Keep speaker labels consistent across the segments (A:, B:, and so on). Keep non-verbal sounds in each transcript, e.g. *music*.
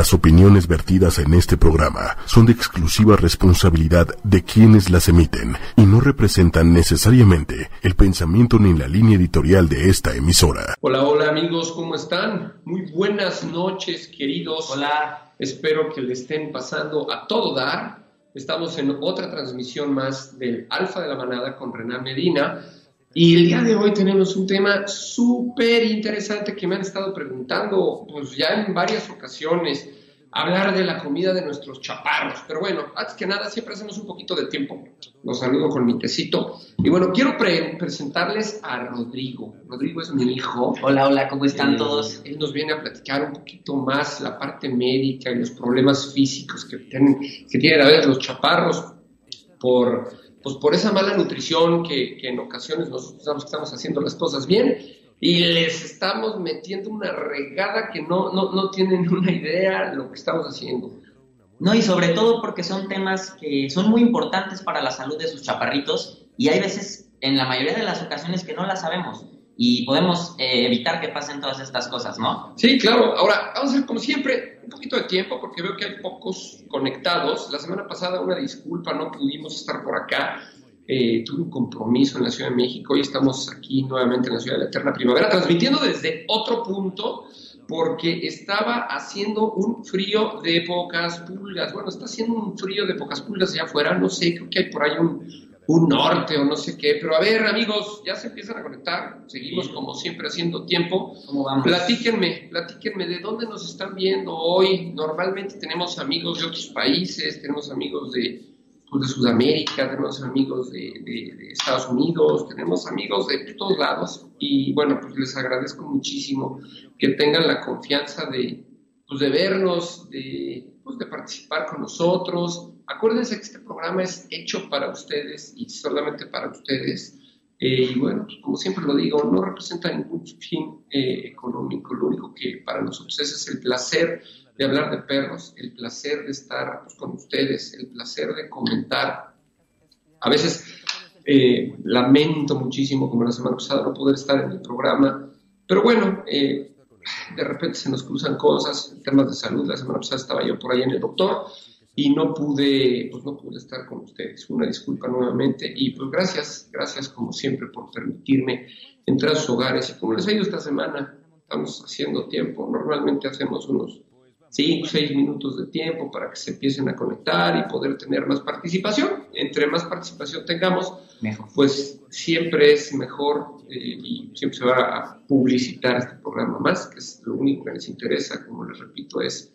A: Las opiniones vertidas en este programa son de exclusiva responsabilidad de quienes las emiten y no representan necesariamente el pensamiento ni la línea editorial de esta emisora.
B: Hola, hola amigos, ¿cómo están? Muy buenas noches, queridos.
C: Hola.
B: Espero que le estén pasando a todo dar. Estamos en otra transmisión más del Alfa de la Manada con Renan Medina. Y el día de hoy tenemos un tema súper interesante que me han estado preguntando pues ya en varias ocasiones, hablar de la comida de nuestros chaparros. Pero bueno, antes que nada, siempre hacemos un poquito de tiempo. Los saludo con mi tecito. Y bueno, quiero presentarles a Rodrigo. Rodrigo es mi hijo.
C: Hola, hola, ¿cómo están
B: Eh,
C: todos?
B: Él nos viene a platicar un poquito más la parte médica y los problemas físicos que tienen, que tienen a veces los chaparros por, pues por esa mala nutrición que, en ocasiones nosotros que estamos haciendo las cosas bien y les estamos metiendo una regada que no, no, no tienen *laughs* una idea de lo que estamos haciendo.
C: No, y sobre todo porque son temas que son muy importantes para la salud de sus chaparritos y hay veces, en la mayoría de las ocasiones, que no las sabemos y podemos eh, evitar que pasen todas estas cosas, ¿no?
B: Sí, claro. Ahora, vamos a hacer como siempre un poquito de tiempo porque veo que hay pocos conectados. La semana pasada, una disculpa, no pudimos estar por acá. Eh, tuve un compromiso en la Ciudad de México y estamos aquí nuevamente en la Ciudad de la Eterna Primavera, transmitiendo desde otro punto porque estaba haciendo un frío de pocas pulgas. Bueno, está haciendo un frío de pocas pulgas allá afuera. No sé, creo que hay por ahí un, un norte o no sé qué. Pero a ver, amigos, ya se empiezan a conectar. Seguimos como siempre haciendo tiempo.
C: ¿Cómo vamos?
B: Platíquenme, platíquenme de dónde nos están viendo hoy. Normalmente tenemos amigos de otros países, tenemos amigos de, pues, de Sudamérica, tenemos amigos de, de- de Estados Unidos, tenemos amigos de todos lados. Y bueno, pues les agradezco muchísimo que tengan la confianza de, pues, de vernos, de, pues, de participar con nosotros. Acuérdense que este programa es hecho para ustedes y solamente para ustedes. Eh, y bueno, como siempre lo digo, no representa ningún fin eh, económico. Lo único que para nosotros es, es el placer de hablar de perros, el placer de estar pues, con ustedes, el placer de comentar. A veces eh, lamento muchísimo, como la semana pasada, no poder estar en el programa, pero bueno, de repente se nos cruzan cosas, temas de salud. La semana pasada estaba yo por ahí en el doctor y no pude, pues no pude estar con ustedes. Una disculpa nuevamente y pues gracias, gracias como siempre por permitirme entrar a sus hogares. Y como les he ido esta semana, estamos haciendo tiempo. Normalmente hacemos unos 5, 6 minutos de tiempo para que se empiecen a conectar y poder tener más participación. Entre más participación tengamos,
C: Mejor.
B: pues siempre es mejor eh, y siempre se va a publicitar este programa más, que es lo único que les interesa, como les repito, es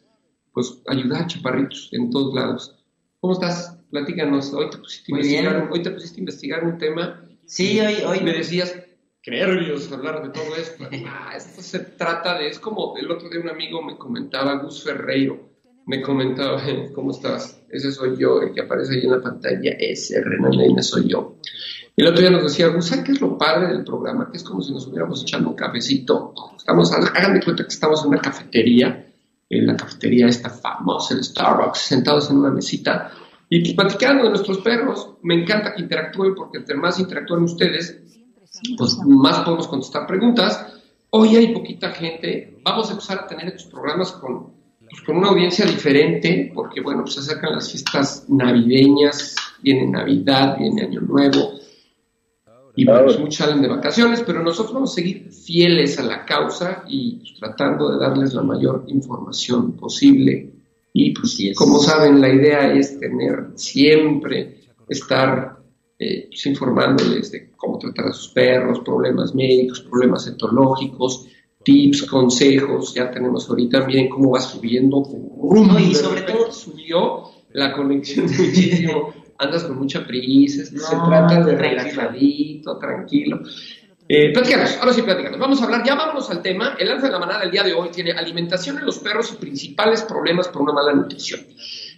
B: pues ayudar a chaparritos en todos lados. ¿Cómo estás? Platícanos. Hoy te pusiste, a investigar, hoy te pusiste a investigar un tema.
C: Sí, hoy, hoy
B: me decías, qué nervios hablar de todo esto. *laughs* Ah, esto se trata de, es como el otro día un amigo me comentaba, Gus Ferreiro, me comentaba, *laughs* ¿cómo estás? Ese soy yo, el que aparece ahí en la pantalla, ese Renan Leina soy yo. Y el otro día nos decía, Gus, ¿sabes qué es lo padre del programa? Que es como si nos hubiéramos echando un cafecito. Estamos, hagan de cuenta que estamos en una cafetería, en la cafetería esta famosa, el Starbucks, sentados en una mesita y pues, platicando de nuestros perros. Me encanta que interactúen porque entre más interactúen ustedes, pues más podemos contestar preguntas. Hoy hay poquita gente. Vamos a empezar a tener estos programas con, pues, con una audiencia diferente, porque bueno, pues se acercan las fiestas navideñas, viene Navidad, viene Año Nuevo, y bueno, pues, muchos salen de vacaciones, pero nosotros vamos a seguir fieles a la causa y pues, tratando de darles la mayor información posible. Y pues, como saben, la idea es tener siempre, estar eh, pues, informándoles de cómo tratar a sus perros, problemas médicos, problemas etológicos, tips, consejos. Ya tenemos ahorita, miren cómo va subiendo.
C: No, y sobre todo-
B: subió la conexión muchísimo. *laughs* Andas con mucha prisa, se trata de relajadito, tranquilo. Eh, platícanos, ahora sí platícanos. Vamos a hablar, ya vámonos al tema. El alfa de la manada del día de hoy tiene alimentación en los perros y principales problemas por una mala nutrición.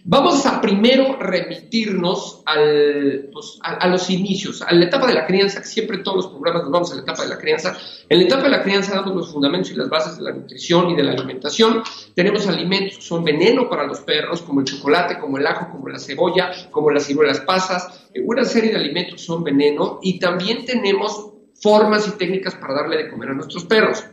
B: Vamos a primero remitirnos al, pues, a, los inicios, a la etapa de la crianza, que siempre en todos los programas nos vamos a la etapa de la crianza. En la etapa de la crianza damos los fundamentos y las bases de la nutrición y de la alimentación. Tenemos alimentos que son veneno para los perros, como el chocolate, como el ajo, como la cebolla, como las ciruelas pasas. Eh, Una serie de alimentos son veneno y también tenemos formas y técnicas para darle de comer a nuestros perros.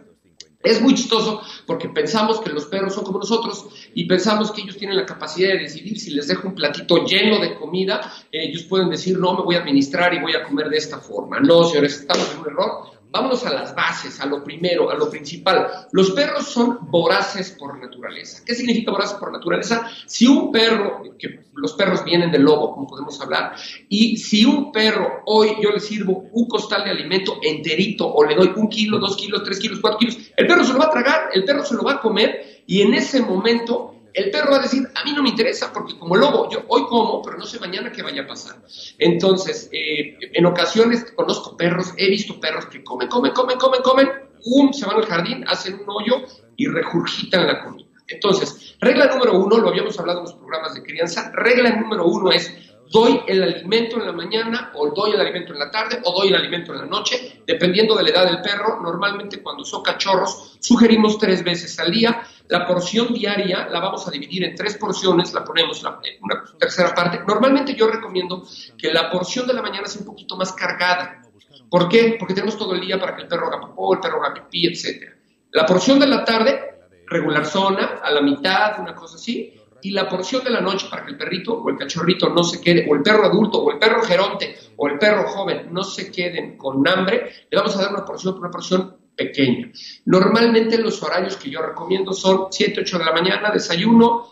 B: Es muy chistoso porque pensamos que los perros son como nosotros y pensamos que ellos tienen la capacidad de decidir si les dejo un platito lleno de comida, ellos pueden decir no, me voy a administrar y voy a comer de esta forma. No, señores, estamos en un error. Vámonos a las bases, a lo primero, a lo principal. Los perros son voraces por naturaleza. ¿Qué significa voraces por naturaleza? Si un perro, que los perros vienen del lobo, como podemos hablar, y si un perro hoy yo le sirvo un costal de alimento enterito o le doy un kilo, dos kilos, tres kilos, cuatro kilos, el perro se lo va a tragar, el perro se lo va a comer y en ese momento el perro va a decir, a mí no me interesa porque como lobo, yo hoy como, pero no sé mañana qué vaya a pasar. Entonces, eh, en ocasiones conozco perros, he visto perros que comen, comen, comen, comen, comen, um, se van al jardín, hacen un hoyo y regurgitan la comida. Entonces, regla número uno, lo habíamos hablado en los programas de crianza, regla número uno es doy el alimento en la mañana o doy el alimento en la tarde o doy el alimento en la noche, dependiendo de la edad del perro. Normalmente cuando son cachorros sugerimos tres veces al día. La porción diaria la vamos a dividir en tres porciones, la ponemos en una tercera parte. Normalmente yo recomiendo que la porción de la mañana sea un poquito más cargada. ¿Por qué? Porque tenemos todo el día para que el perro haga popó, el perro haga pipí, etc. La porción de la tarde, regular zona, a la mitad, una cosa así y la porción de la noche para que el perrito o el cachorrito no se quede, o el perro adulto, o el perro geronte, o el perro joven no se queden con hambre, le vamos a dar una porción, una porción pequeña. Normalmente los horarios que yo recomiendo son 7, 8 de la mañana, desayuno,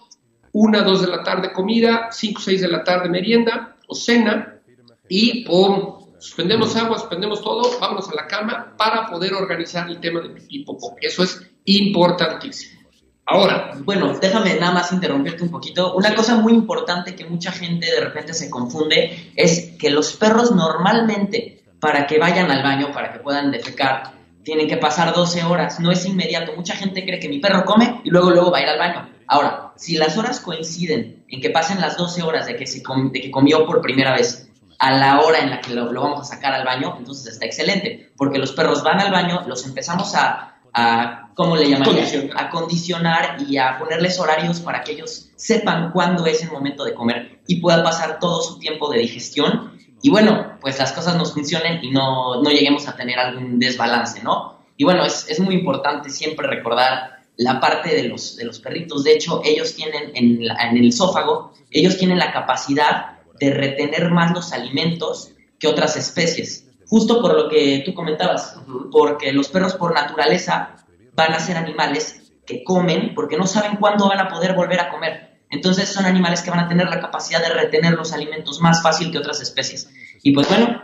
B: 1, 2 de la tarde comida, 5, 6 de la tarde merienda o cena, y ¡pum! Suspendemos agua, suspendemos todo, vámonos a la cama para poder organizar el tema de pipí popó. Eso es importantísimo. Ahora,
C: bueno, déjame nada más interrumpirte un poquito. Una cosa muy importante que mucha gente de repente se confunde es que los perros normalmente, para que vayan al baño, para que puedan defecar, tienen que pasar 12 horas, no es inmediato. Mucha gente cree que mi perro come y luego luego va a ir al baño. Ahora, si las horas coinciden en que pasen las 12 horas de que, se de que comió por primera vez a la hora en la que lo, lo, vamos a sacar al baño, entonces está excelente, porque los perros van al baño, los empezamos a a, ¿cómo le llamaría? A condicionar y a ponerles horarios para que ellos sepan cuándo es el momento de comer y pueda pasar todo su tiempo de digestión y bueno, pues las cosas nos funcionen y no, no lleguemos a tener algún desbalance, ¿no? Y bueno, es, es, muy importante siempre recordar la parte de los, de los perritos. De hecho, ellos tienen en, en el esófago, ellos tienen la capacidad de retener más los alimentos que otras especies justo por lo que tú comentabas, porque los perros por naturaleza van a ser animales que comen porque no saben cuándo van a poder volver a comer. Entonces son animales que van a tener la capacidad de retener los alimentos más fácil que otras especies. Y pues bueno,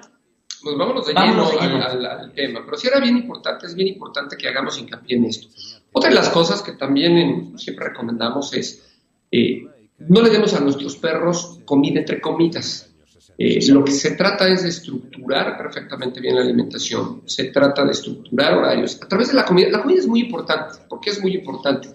B: pues vámonos de, lleno, Al, tema. Pero sí era bien importante, es bien importante que hagamos hincapié en esto. Otra de las cosas que también siempre recomendamos es eh, no le demos a nuestros perros comida entre comidas. Eh, lo que se trata es de estructurar perfectamente bien la alimentación, se trata de estructurar horarios a través de la comida. La comida es muy importante, ¿por qué es muy importante?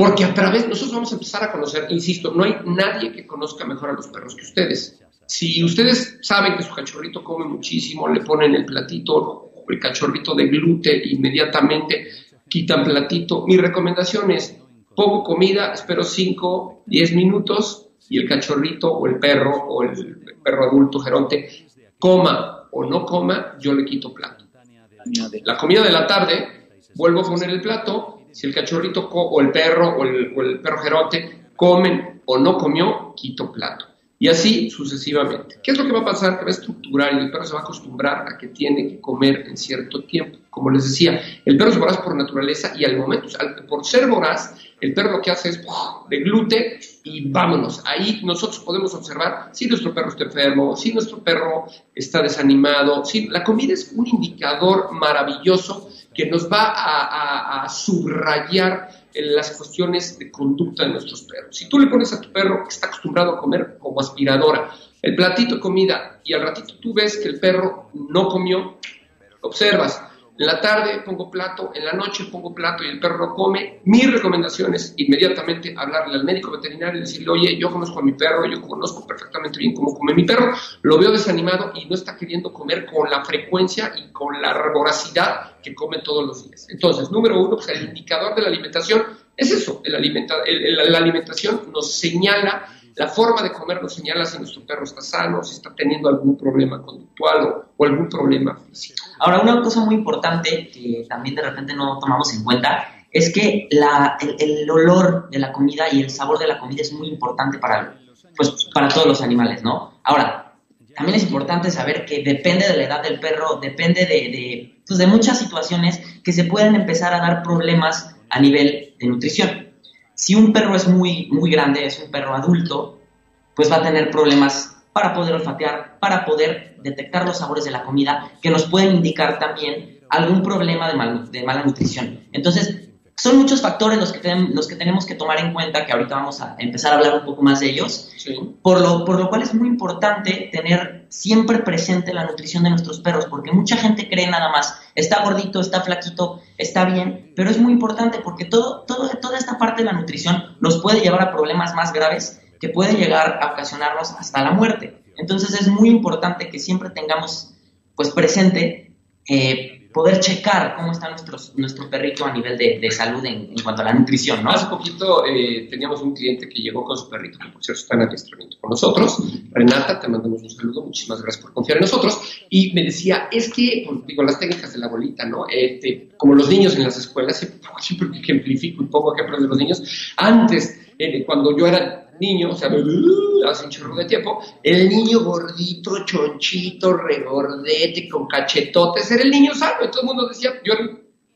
B: Porque a través, nosotros vamos a empezar a conocer, insisto, no hay nadie que conozca mejor a los perros que ustedes. Si ustedes saben que su cachorrito come muchísimo, le ponen el platito el cachorrito de gluten, inmediatamente quitan platito. Mi recomendación es, pongo comida, espero 5, 10 minutos, y el cachorrito o el perro o el perro adulto geronte coma o no coma, yo le quito plato. La comida de la tarde, vuelvo a poner el plato, si el cachorrito o el perro o el, o perro geronte comen o no comió, quito plato. Y así sucesivamente. ¿Qué es lo que va a pasar? Que va a estructurar y el perro se va a acostumbrar a que tiene que comer en cierto tiempo. Como les decía, el perro es voraz por naturaleza y al momento, por ser voraz, el perro lo que hace es de glute y vámonos. Ahí nosotros podemos observar si nuestro perro está enfermo, si nuestro perro está desanimado. Si, la comida es un indicador maravilloso que nos va a, subrayar en las cuestiones de conducta de nuestros perros. Si tú le pones a tu perro que está acostumbrado a comer como aspiradora el platito de comida y al ratito tú ves que el perro no comió, observas, en la tarde pongo plato, en la noche pongo plato y el perro no come. Mi recomendación es inmediatamente hablarle al médico veterinario y decirle, oye, yo conozco a mi perro, yo conozco perfectamente bien cómo come mi perro, lo veo desanimado y no está queriendo comer con la frecuencia y con la voracidad que come todos los días. Entonces, número uno, pues el indicador de la alimentación es eso, el alimenta, la alimentación nos señala la forma de comer nos señala si nuestro perro está sano, si está teniendo algún problema conductual o, algún problema físico.
C: Ahora, una cosa muy importante que también de repente no tomamos en cuenta es que el, olor de la comida y el sabor de la comida es muy importante para, pues, para todos los animales, ¿no? Ahora, también es importante saber que depende de la edad del perro, depende de, de, pues de muchas situaciones que se pueden empezar a dar problemas a nivel de nutrición. Si un perro es muy, muy grande, es un perro adulto, pues va a tener problemas para poder olfatear, para poder detectar los sabores de la comida, que nos pueden indicar también algún problema de, de mala nutrición. Entonces, son muchos factores los que, los que tenemos que tomar en cuenta, que ahorita vamos a empezar a hablar un poco más de ellos, por, lo, por lo cual es muy importante tener siempre presente la nutrición de nuestros perros, porque mucha gente cree nada más, está gordito, está flaquito, está bien, pero es muy importante porque todo, todo, toda esta parte de la nutrición nos puede llevar a problemas más graves que puede llegar a ocasionarnos hasta la muerte. Entonces es muy importante que siempre tengamos pues presente eh, poder checar cómo está nuestro perrito a nivel de, salud en, cuanto a la nutrición, ¿no?
B: Hace poquito eh, teníamos un cliente que llegó con su perrito, que por cierto está en adiestramiento con nosotros. Renata, te mandamos un saludo, muchísimas gracias por confiar en nosotros. Y me decía, es que, digo, las técnicas de la bolita, ¿no? Este, como los niños en las escuelas, siempre ejemplifico y pongo ejemplos de los niños, antes, eh, cuando yo era niño, o sea, hace un chorro de tiempo, el niño gordito, chonchito, regordete, con cachetotes, era el niño sano. Y todo el mundo decía, yo era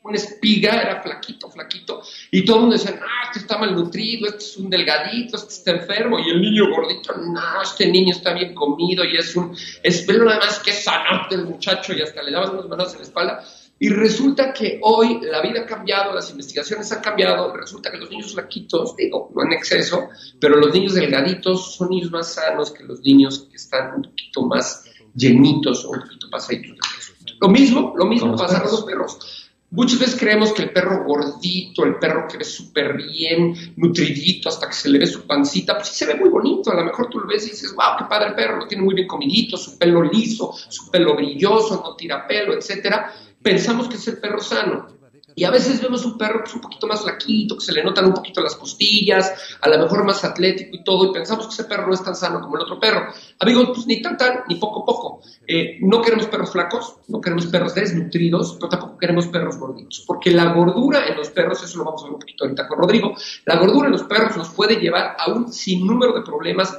B: una espiga, era flaquito, flaquito. Y todo el mundo decía, ah, este está malnutrido, este es un delgadito, este está enfermo. Y el niño gordito, no, este niño está bien comido y es un, es, nada más que sano del muchacho y hasta le daban unas manos en la espalda. Y resulta que hoy la vida ha cambiado, las investigaciones han cambiado, resulta que los niños flaquitos, digo, no en exceso, pero los niños delgaditos son niños más sanos que los niños que están un poquito más llenitos o un poquito pasaditos de peso. Lo mismo, lo mismo pasa con los perros. Muchas veces creemos que el perro gordito, el perro que ve súper bien, nutridito, hasta que se le ve su pancita, pues sí se ve muy bonito. A lo mejor tú lo ves y dices, wow, qué padre el perro, lo tiene muy bien comidito, su pelo liso, su pelo brilloso, no tira pelo, etcétera pensamos que es el perro sano. Y a veces vemos un perro que es un poquito más flaquito, que se le notan un poquito las costillas, a lo mejor más atlético y todo, y pensamos que ese perro no es tan sano como el otro perro. Amigos, pues ni tan tan, ni poco poco. Eh, no queremos perros flacos, no queremos perros desnutridos, pero tampoco queremos perros gorditos, porque la gordura en los perros, eso lo vamos a ver un poquito ahorita con Rodrigo, la gordura en los perros nos puede llevar a un sinnúmero de problemas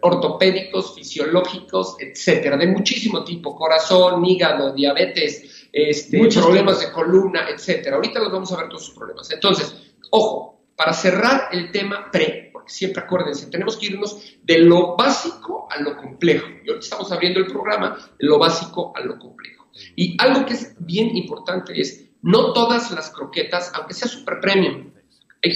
B: ortopédicos, fisiológicos, etcétera, de muchísimo tipo, corazón, hígado, diabetes, este, Muchos problemas de columna, etcétera. Ahorita los vamos a ver todos sus problemas. Entonces, ojo, para cerrar el tema pre, porque siempre acuérdense, tenemos que irnos de lo básico a lo complejo. Y ahorita estamos abriendo el programa de lo básico a lo complejo. Y algo que es bien importante es, no todas las croquetas, aunque sea super premium,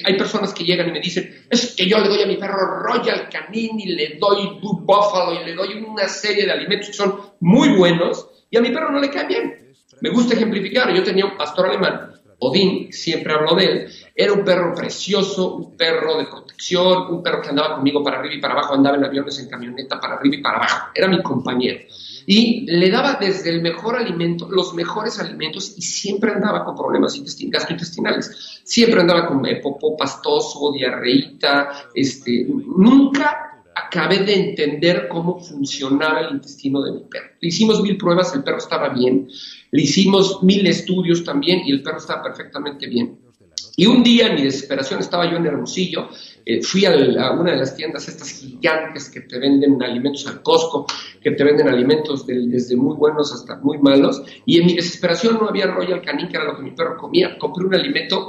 B: hay, personas que llegan y me dicen, es que yo le doy a mi perro Royal Canin y le doy Blue Buffalo y le doy una serie de alimentos que son muy buenos y a mi perro no le caen bien. Me gusta ejemplificar, yo tenía un pastor alemán, Odín, siempre hablo de él, era un perro precioso, un perro de protección, un perro que andaba conmigo para arriba y para abajo, andaba en aviones, en camioneta, para arriba y para abajo, era mi compañero. Y le daba desde el mejor alimento, los mejores alimentos, y siempre andaba con problemas gastrointestinales. Siempre andaba con popó pastoso, diarreíta, este, nunca acabé de entender cómo funcionaba el intestino de mi perro. Le hicimos mil pruebas, el perro estaba bien, le hicimos mil estudios también y el perro estaba perfectamente bien. Y un día, en mi desesperación, estaba yo en Hermosillo, eh, fui a, una de las tiendas estas gigantes que te venden alimentos al Costco, que te venden alimentos desde muy buenos hasta muy malos, y en mi desesperación no había Royal Canin, que era lo que mi perro comía. Compré un alimento,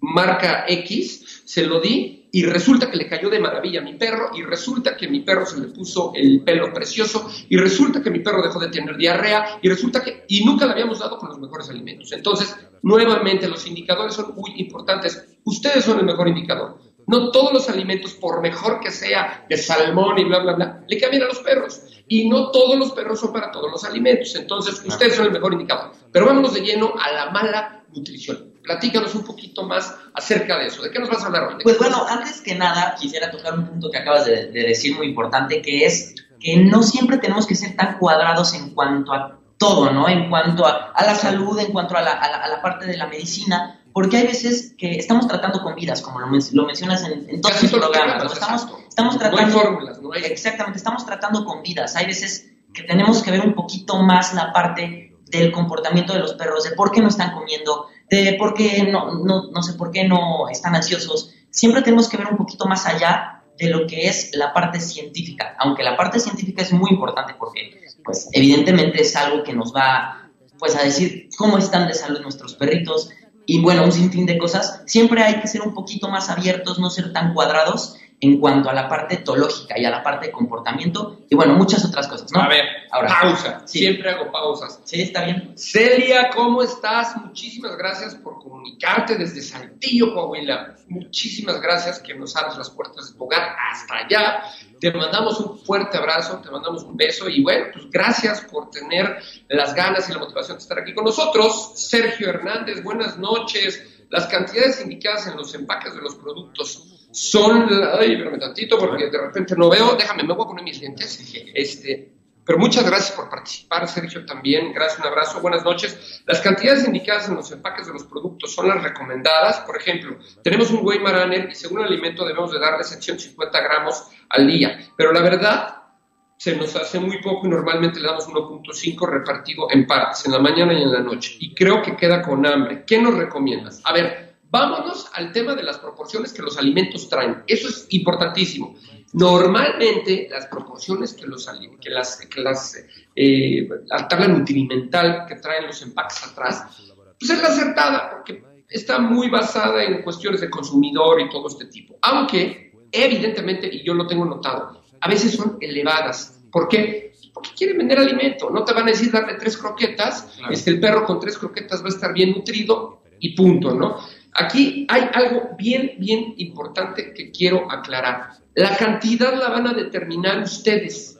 B: marca X, se lo di y resulta que le cayó de maravilla a mi perro, y resulta que mi perro se le puso el pelo precioso, y resulta que mi perro dejó de tener diarrea, y resulta que, y nunca le habíamos dado con los mejores alimentos. Entonces, nuevamente, los indicadores son muy importantes. Ustedes son el mejor indicador. No todos los alimentos, por mejor que sea de salmón y bla, bla, bla, le cambian a los perros. Y no todos los perros son para todos los alimentos. Entonces, ustedes son el mejor indicador. Pero vámonos de lleno a la mala nutrición. Platícanos un poquito más acerca de eso. ¿De qué nos vas a hablar hoy?
C: Pues bueno, antes que nada, quisiera tocar un punto que acabas de, decir muy importante, que es que no siempre tenemos que ser tan cuadrados en cuanto a todo, ¿no? En cuanto a, la salud, en cuanto a la, a la, parte de la medicina, porque hay veces que estamos tratando con vidas, como lo, mencionas en, todos los programas, estamos, estamos tratando...
B: No hay fórmulas, no hay...
C: Exactamente, estamos tratando con vidas. Hay veces que tenemos que ver un poquito más la parte del comportamiento de los perros, de por qué no están comiendo, de por qué no, no, no sé por qué no están ansiosos. Siempre tenemos que ver un poquito más allá de lo que es la parte científica, aunque la parte científica es muy importante porque, pues, evidentemente es algo que nos va, pues, a decir cómo están de salud nuestros perritos y, bueno, un sinfín de cosas. Siempre hay que ser un poquito más abiertos, no ser tan cuadrados en cuanto a la parte etológica y a la parte de comportamiento y bueno, muchas otras cosas, ¿no?
B: A ver, Ahora, pausa. Siempre hago pausas.
C: Sí, está bien.
B: Celia, ¿cómo estás? Muchísimas gracias por comunicarte desde Saltillo, Coahuila. Muchísimas gracias que nos abres las puertas de tu hogar hasta allá. Te mandamos un fuerte abrazo, te mandamos un beso y bueno, pues gracias por tener las ganas y la motivación de estar aquí con nosotros. Sergio Hernández, buenas noches. Las cantidades indicadas en los empaques de los productos son, ay, espérame tantito porque de repente no veo, déjame, me voy a poner mis lentes, este, pero muchas gracias por participar, Sergio, también, gracias, un abrazo, buenas noches. Las cantidades indicadas en los empaques de los productos son las recomendadas, por ejemplo, tenemos un Weimaraner y según el alimento debemos de darle 750 gramos al día, pero la verdad se nos hace muy poco y normalmente le damos 1.5 repartido en partes, en la mañana y en la noche, y creo que queda con hambre. ¿Qué nos recomiendas? A ver, Vámonos al tema de las proporciones que los alimentos traen. Eso es importantísimo. Normalmente las proporciones que los que las, que las eh, la tabla nutrimental que traen los empaques atrás, pues es la acertada, porque está muy basada en cuestiones de consumidor y todo este tipo. Aunque, evidentemente, y yo lo tengo notado, a veces son elevadas. ¿Por qué? Porque quieren vender alimento. No te van a decir darle tres croquetas, este, el perro con tres croquetas va a estar bien nutrido y punto, ¿no? Aquí hay algo bien, bien importante que quiero aclarar. La cantidad la van a determinar ustedes.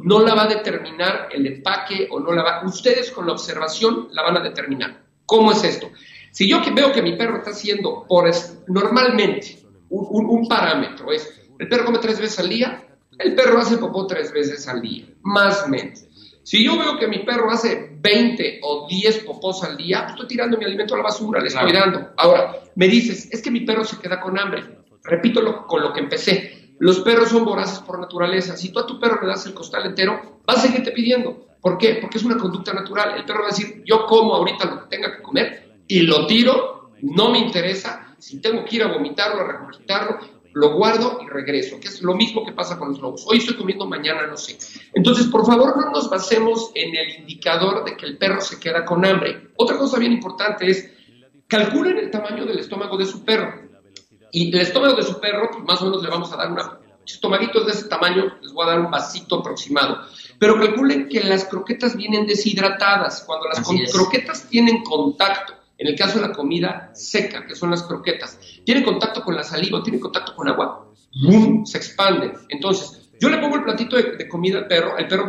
B: No la va a determinar el empaque o no la va. Ustedes con la observación la van a determinar. ¿Cómo es esto? Si yo veo que mi perro está haciendo por normalmente un, parámetro es el perro come tres veces al día, el perro hace popó tres veces al día, más o menos. Si yo veo que mi perro hace 20 o 10 popós al día, pues estoy tirando mi alimento a la basura, le estoy dando. Ahora, me dices, es que mi perro se queda con hambre. Repito con lo que empecé. Los perros son voraces por naturaleza. Si tú a tu perro le das el costal entero, va a seguirte pidiendo. ¿Por qué? Porque es una conducta natural. El perro va a decir, yo como ahorita lo que tenga que comer y lo tiro, no me interesa. Si tengo que ir a vomitarlo, a regurgitarlo, lo guardo y regreso, que es lo mismo que pasa con los lobos. Hoy estoy comiendo, mañana no sé. Entonces, por favor, no nos basemos en el indicador de que el perro se queda con hambre. Otra cosa bien importante es, calculen el tamaño del estómago de su perro. Y el estómago de su perro, pues más o menos le vamos a dar una estomaguitos de ese tamaño, les voy a dar un vasito aproximado. Pero calculen que las croquetas vienen deshidratadas. Cuando las croquetas tienen contacto en el caso de la comida seca, que son las croquetas, tiene contacto con la saliva, tiene contacto con agua, ¡bum! se expande. Entonces, yo le pongo el platito de, comida al perro, el perro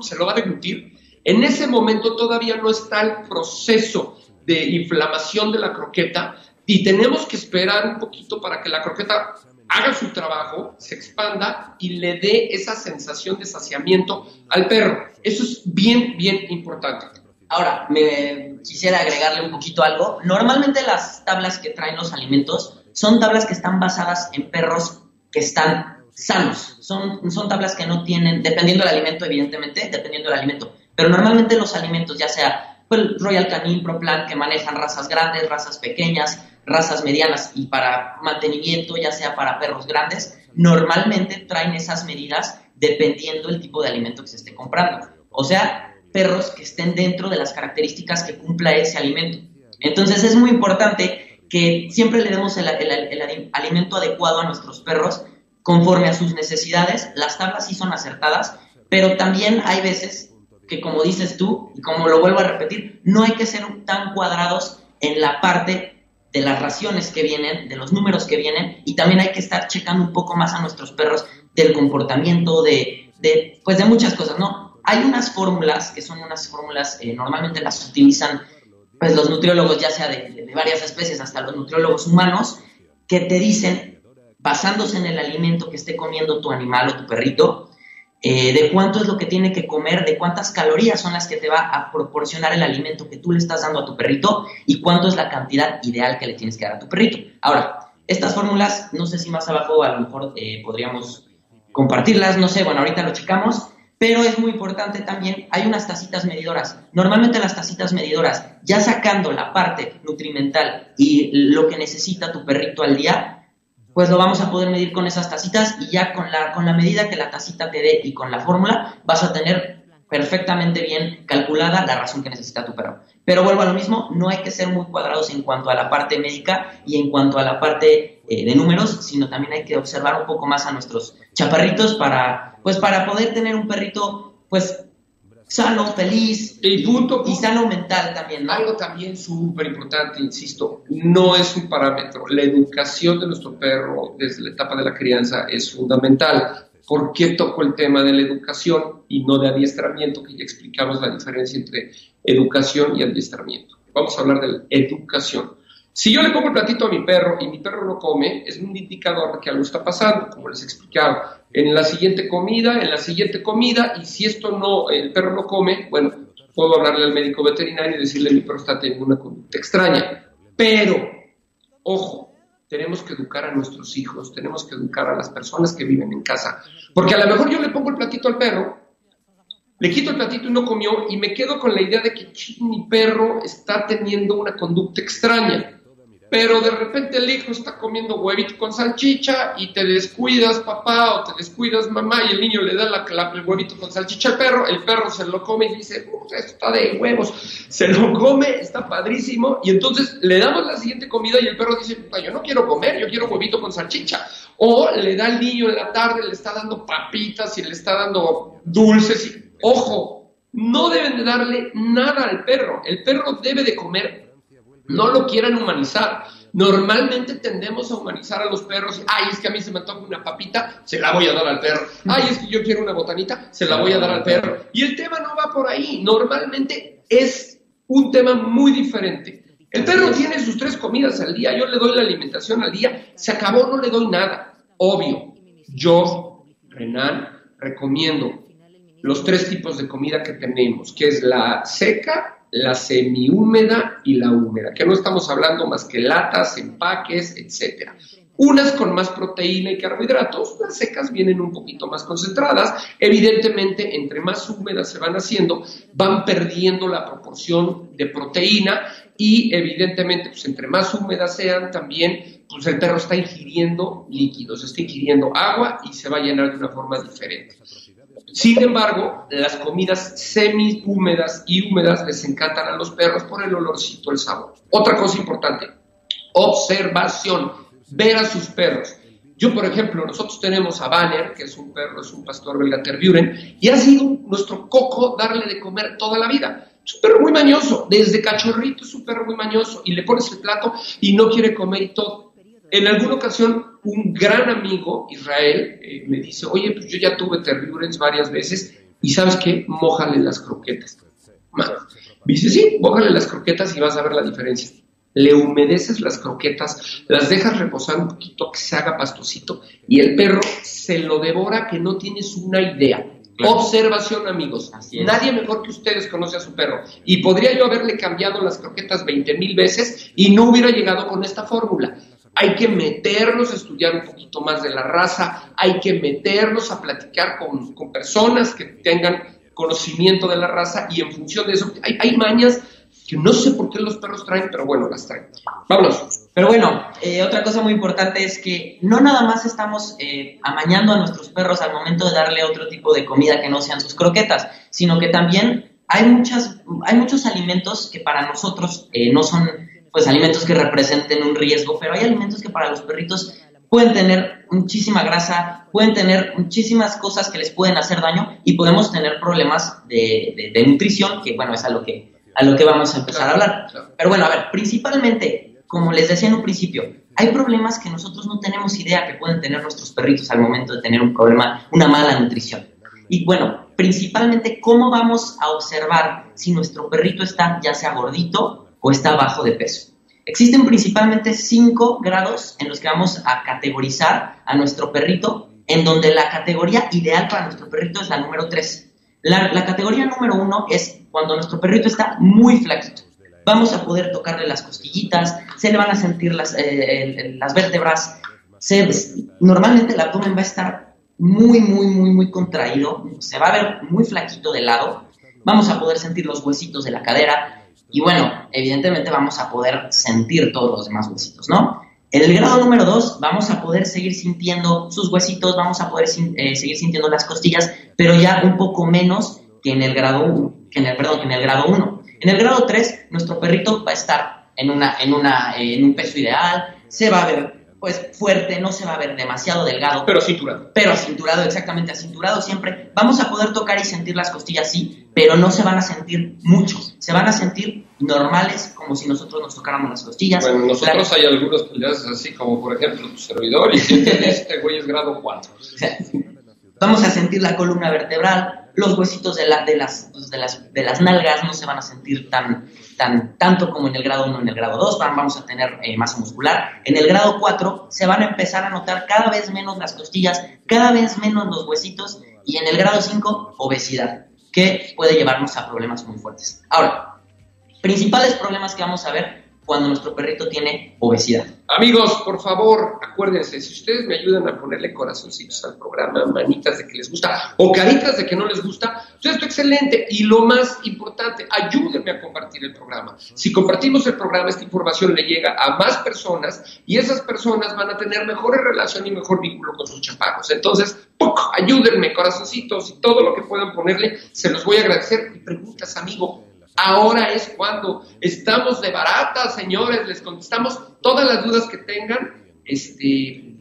B: se lo va a deglutir. En ese momento todavía no está el proceso de inflamación de la croqueta y tenemos que esperar un poquito para que la croqueta haga su trabajo, se expanda y le dé esa sensación de saciamiento al perro. Eso es bien, bien importante.
C: Ahora, me quisiera agregarle un poquito algo. Normalmente las tablas que traen los alimentos son tablas que están basadas en perros que están sanos. Son, son tablas que no tienen, dependiendo del alimento, evidentemente, dependiendo del alimento. Pero normalmente los alimentos, ya sea pues, Royal Canin, ProPlan, que manejan razas grandes, razas pequeñas, razas medianas y para mantenimiento, ya sea para perros grandes, normalmente traen esas medidas dependiendo del tipo de alimento que se esté comprando. O sea, perros que estén dentro de las características que cumpla ese alimento. Entonces es muy importante que siempre le demos el, alimento adecuado a nuestros perros conforme a sus necesidades. Las tablas sí son acertadas, pero también hay veces que, como dices tú, y como lo vuelvo a repetir, no hay que ser tan cuadrados en la parte de las raciones que vienen, de los números que vienen, y también hay que estar checando un poco más a nuestros perros del comportamiento, de, de pues de muchas cosas, ¿no? Hay unas fórmulas, que son unas fórmulas, eh, normalmente las utilizan pues, los nutriólogos, ya sea de, varias especies hasta los nutriólogos humanos, que te dicen, basándose en el alimento que esté comiendo tu animal o tu perrito, eh, de cuánto es lo que tiene que comer, de cuántas calorías son las que te va a proporcionar el alimento que tú le estás dando a tu perrito y cuánto es la cantidad ideal que le tienes que dar a tu perrito. Ahora, estas fórmulas, no sé si más abajo a lo mejor eh, podríamos compartirlas, no sé, bueno, ahorita lo checamos, pero es muy importante también, hay unas tacitas medidoras. Normalmente las tacitas medidoras, ya sacando la parte nutrimental y lo que necesita tu perrito al día, pues lo vamos a poder medir con esas tacitas y ya con la, con la medida que la tacita te dé y con la fórmula vas a tener perfectamente bien calculada la razón que necesita tu perro. Pero vuelvo a lo mismo, no hay que ser muy cuadrados en cuanto a la parte médica y en cuanto a la parte eh, de números, sino también hay que observar un poco más a nuestros chaparritos para, pues, para poder tener un perrito, pues, sano, feliz
B: y, punto,
C: y sano mental también.
B: Algo también súper importante, insisto, no es un parámetro. La educación de nuestro perro desde la etapa de la crianza es fundamental. ¿Por qué toco el tema de la educación y no de adiestramiento? Que ya explicamos la diferencia entre educación y adiestramiento. Vamos a hablar de la educación. Si yo le pongo el platito a mi perro y mi perro lo come, es un indicador de que algo está pasando, como les explicaba. En la siguiente comida, en la siguiente comida, y si esto no, el perro lo come, bueno, puedo hablarle al médico veterinario y decirle mi perro está teniendo una conducta extraña. Pero, ojo, tenemos que educar a nuestros hijos, tenemos que educar a las personas que viven en casa. Porque a lo mejor yo le pongo el platito al perro, le quito el platito y no comió, y me quedo con la idea de que mi perro está teniendo una conducta extraña pero de repente el hijo está comiendo huevito con salchicha y te descuidas papá o te descuidas mamá y el niño le da la, el huevito con salchicha al perro, el perro se lo come y dice, esto está de huevos, se lo come, está padrísimo y entonces le damos la siguiente comida y el perro dice, yo no quiero comer, yo quiero huevito con salchicha. O le da al niño en la tarde, le está dando papitas y le está dando dulces ojo, no deben de darle nada al perro, el perro debe de comer no lo quieran humanizar. Normalmente tendemos a humanizar a los perros. Ay, es que a mí se me toca una papita, se la voy a dar al perro. Ay, es que yo quiero una botanita, se la voy a dar al perro. Y el tema no va por ahí. Normalmente es un tema muy diferente. El perro tiene sus tres comidas al día. Yo le doy la alimentación al día. Se acabó, no le doy nada. Obvio. Yo, Renan, recomiendo los tres tipos de comida que tenemos, que es la seca, la semihúmeda y la húmeda, que no estamos hablando más que latas, empaques, etcétera. Unas con más proteína y carbohidratos, las secas vienen un poquito más concentradas. Evidentemente, entre más húmedas se van haciendo, van perdiendo la proporción de proteína y evidentemente, pues entre más húmedas sean, también pues el perro está ingiriendo líquidos, está ingiriendo agua y se va a llenar de una forma diferente. Sin embargo, las comidas semi húmedas y húmedas les encantan a los perros por el olorcito, el sabor. Otra cosa importante, observación, ver a sus perros. Yo, por ejemplo, nosotros tenemos a Banner, que es un perro, es un pastor belga Terburen, y ha sido nuestro coco darle de comer toda la vida. Es un perro muy mañoso, desde cachorrito es un perro muy mañoso, y le pones el plato y no quiere comer y todo. En alguna ocasión, un gran amigo, Israel, eh, me dice, oye, pues yo ya tuve Terriurens varias veces y ¿sabes qué? Mójale las croquetas. Me dice, sí, mójale las croquetas y vas a ver la diferencia. Le humedeces las croquetas, las dejas reposar un poquito, que se haga pastosito y el perro se lo devora que no tienes una idea. Observación, amigos. Nadie mejor que ustedes conoce a su perro. Y podría yo haberle cambiado las croquetas 20 mil veces y no hubiera llegado con esta fórmula hay que meternos a estudiar un poquito más de la raza, hay que meternos a platicar con, personas que tengan conocimiento de la raza y en función de eso, hay, mañas que no sé por qué los perros traen, pero bueno, las traen. Vámonos.
C: Pero bueno, eh, otra cosa muy importante es que no nada más estamos eh, amañando a nuestros perros al momento de darle otro tipo de comida que no sean sus croquetas, sino que también hay, muchas, hay muchos alimentos que para nosotros eh, no son pues alimentos que representen un riesgo, pero hay alimentos que para los perritos pueden tener muchísima grasa, pueden tener muchísimas cosas que les pueden hacer daño y podemos tener problemas de, nutrición, que bueno, es a lo que, a lo que vamos a empezar a hablar. Pero bueno, a ver, principalmente, como les decía en un principio, hay problemas que nosotros no tenemos idea que pueden tener nuestros perritos al momento de tener un problema, una mala nutrición. Y bueno, principalmente, ¿cómo vamos a observar si nuestro perrito está ya sea gordito o está bajo de peso. Existen principalmente cinco grados en los que vamos a categorizar a nuestro perrito, en donde la categoría ideal para nuestro perrito es la número tres. La, categoría número uno es cuando nuestro perrito está muy flaquito. vamos a poder tocarle las costillitas, se le van a sentir las, eh, las vértebras, se, normalmente el abdomen va a estar muy, muy, muy, muy contraído, se va a ver muy flaquito de lado, vamos a poder sentir los huesitos de la cadera y bueno, evidentemente vamos a poder sentir todos los demás huesitos, ¿no? En el grado número 2 vamos a poder seguir sintiendo sus huesitos, vamos a poder eh, seguir sintiendo las costillas, pero ya un poco menos que en el grado 1, que en el, perdón, que en el grado 1. En el grado 3, nuestro perrito va a estar en, una, en, una, en un peso ideal, se va a ver pues fuerte, no se va a ver demasiado delgado.
B: Pero cinturado.
C: Pero cinturado, exactamente, acinturado siempre. Vamos a poder tocar y sentir las costillas, sí, pero no se van a sentir mucho. Se van a sentir normales, como si nosotros nos tocáramos las costillas.
B: Bueno, nosotros hay le haces así, como por ejemplo tu servidor, y *laughs* este güey es grado 4. *laughs*
C: Vamos a sentir la columna vertebral, los huesitos de, la, de, las, pues, de, las, de las nalgas no se van a sentir tan, tan, tanto como en el grado 1 en el grado 2, vamos a tener eh, masa muscular. En el grado 4 se van a empezar a notar cada vez menos las costillas, cada vez menos los huesitos y en el grado 5 obesidad, que puede llevarnos a problemas muy fuertes. Ahora, principales problemas que vamos a ver cuando nuestro perrito tiene obesidad.
B: Amigos, por favor, acuérdense, si ustedes me ayudan a ponerle corazoncitos al programa, manitas de que les gusta o caritas de que no les gusta, esto es excelente. Y lo más importante, ayúdenme a compartir el programa. Si compartimos el programa, esta información le llega a más personas y esas personas van a tener mejores relaciones y mejor vínculo con sus chaparros. Entonces, ayúdenme, corazoncitos y todo lo que puedan ponerle, se los voy a agradecer. Y preguntas, amigo, Ahora es cuando estamos de barata, señores, les contestamos todas las dudas que tengan. Este,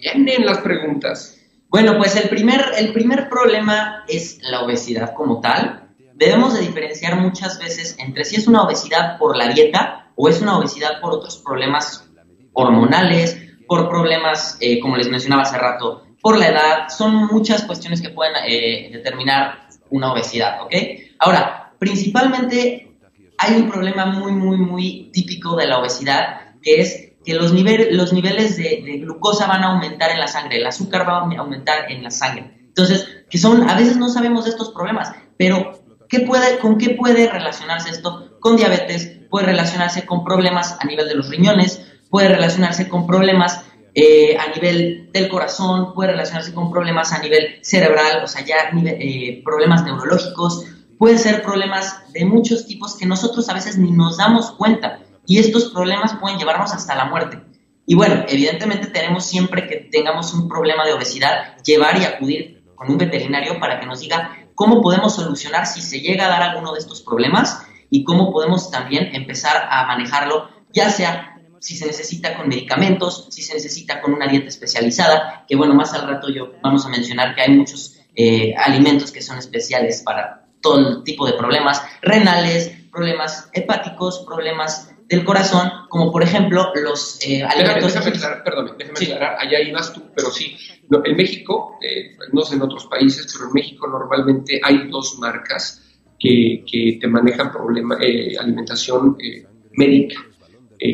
B: tienen las preguntas.
C: Bueno, pues el primer, el primer problema es la obesidad como tal. Debemos de diferenciar muchas veces entre si es una obesidad por la dieta o es una obesidad por otros problemas hormonales, por problemas, eh, como les mencionaba hace rato, por la edad. Son muchas cuestiones que pueden eh, determinar una obesidad, ¿ok? Ahora, Principalmente hay un problema muy, muy, muy típico de la obesidad, que es que los, los niveles de, glucosa van a aumentar en la sangre, el azúcar va a aumentar en la sangre. Entonces, que son, a veces no sabemos de estos problemas, pero ¿qué puede, ¿con qué puede relacionarse esto? Con diabetes, puede relacionarse con problemas a nivel de los riñones, puede relacionarse con problemas eh, a nivel del corazón, puede relacionarse con problemas a nivel cerebral, o sea, ya eh, problemas neurológicos, pueden ser problemas de muchos tipos que nosotros a veces ni nos damos cuenta y estos problemas pueden llevarnos hasta la muerte. Y bueno, evidentemente tenemos siempre que tengamos un problema de obesidad, llevar y acudir con un veterinario para que nos diga cómo podemos solucionar si se llega a dar alguno de estos problemas y cómo podemos también empezar a manejarlo, ya sea si se necesita con medicamentos, si se necesita con una dieta especializada, que bueno, más al rato yo vamos a mencionar que hay muchos eh, alimentos que son especiales para todo tipo de problemas renales, problemas hepáticos, problemas del corazón, como por ejemplo los eh, alimentos...
B: Déjame, aclarar, perdón, déjame aclarar, allá ibas tú, pero sí, en México, eh, no sé en otros países, pero en México normalmente hay dos marcas que, que te manejan problema, eh, alimentación médica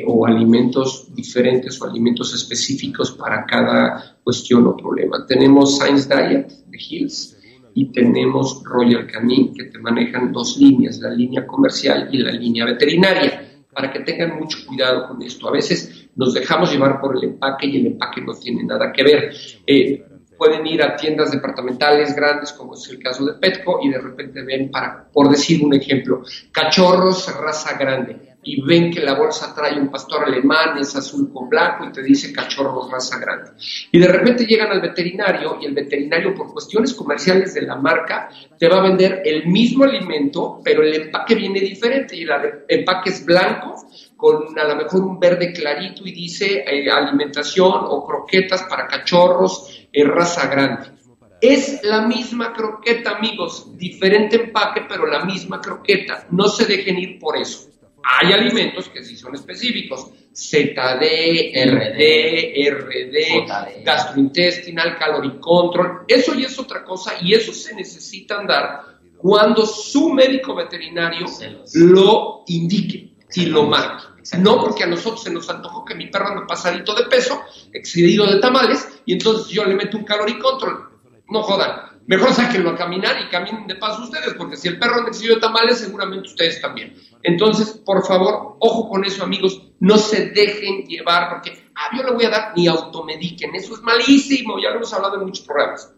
B: o alimentos diferentes o alimentos específicos para cada cuestión o problema. Tenemos Science Diet de Hills, y tenemos Royal Canin que te manejan dos líneas, la línea comercial y la línea veterinaria, para que tengan mucho cuidado con esto. A veces nos dejamos llevar por el empaque y el empaque no tiene nada que ver. Eh, pueden ir a tiendas departamentales grandes, como es el caso de Petco, y de repente ven, para, por decir un ejemplo, cachorros raza grande y ven que la bolsa trae un pastor alemán, es azul con blanco y te dice cachorros raza grande. Y de repente llegan al veterinario y el veterinario por cuestiones comerciales de la marca te va a vender el mismo alimento, pero el empaque viene diferente y el empaque es blanco con a lo mejor un verde clarito y dice eh, alimentación o croquetas para cachorros eh, raza grande. Es la misma croqueta, amigos, diferente empaque, pero la misma croqueta. No se dejen ir por eso. Hay alimentos que sí son específicos, ZD, RD, RD, gastrointestinal, calorie control, eso ya es otra cosa y eso se necesita dar cuando su médico veterinario lo indique y lo marque. No porque a nosotros se nos antojó que mi perro anda pasadito de peso, excedido de tamales, y entonces yo le meto un calorie control. No jodan mejor sáquenlo a caminar y caminen de paso ustedes, porque si el perro necesita tamales, seguramente ustedes también. Entonces, por favor, ojo con eso, amigos, no se dejen llevar, porque, ah, yo le voy a dar, ni automediquen, eso es malísimo, ya lo hemos hablado en muchos programas.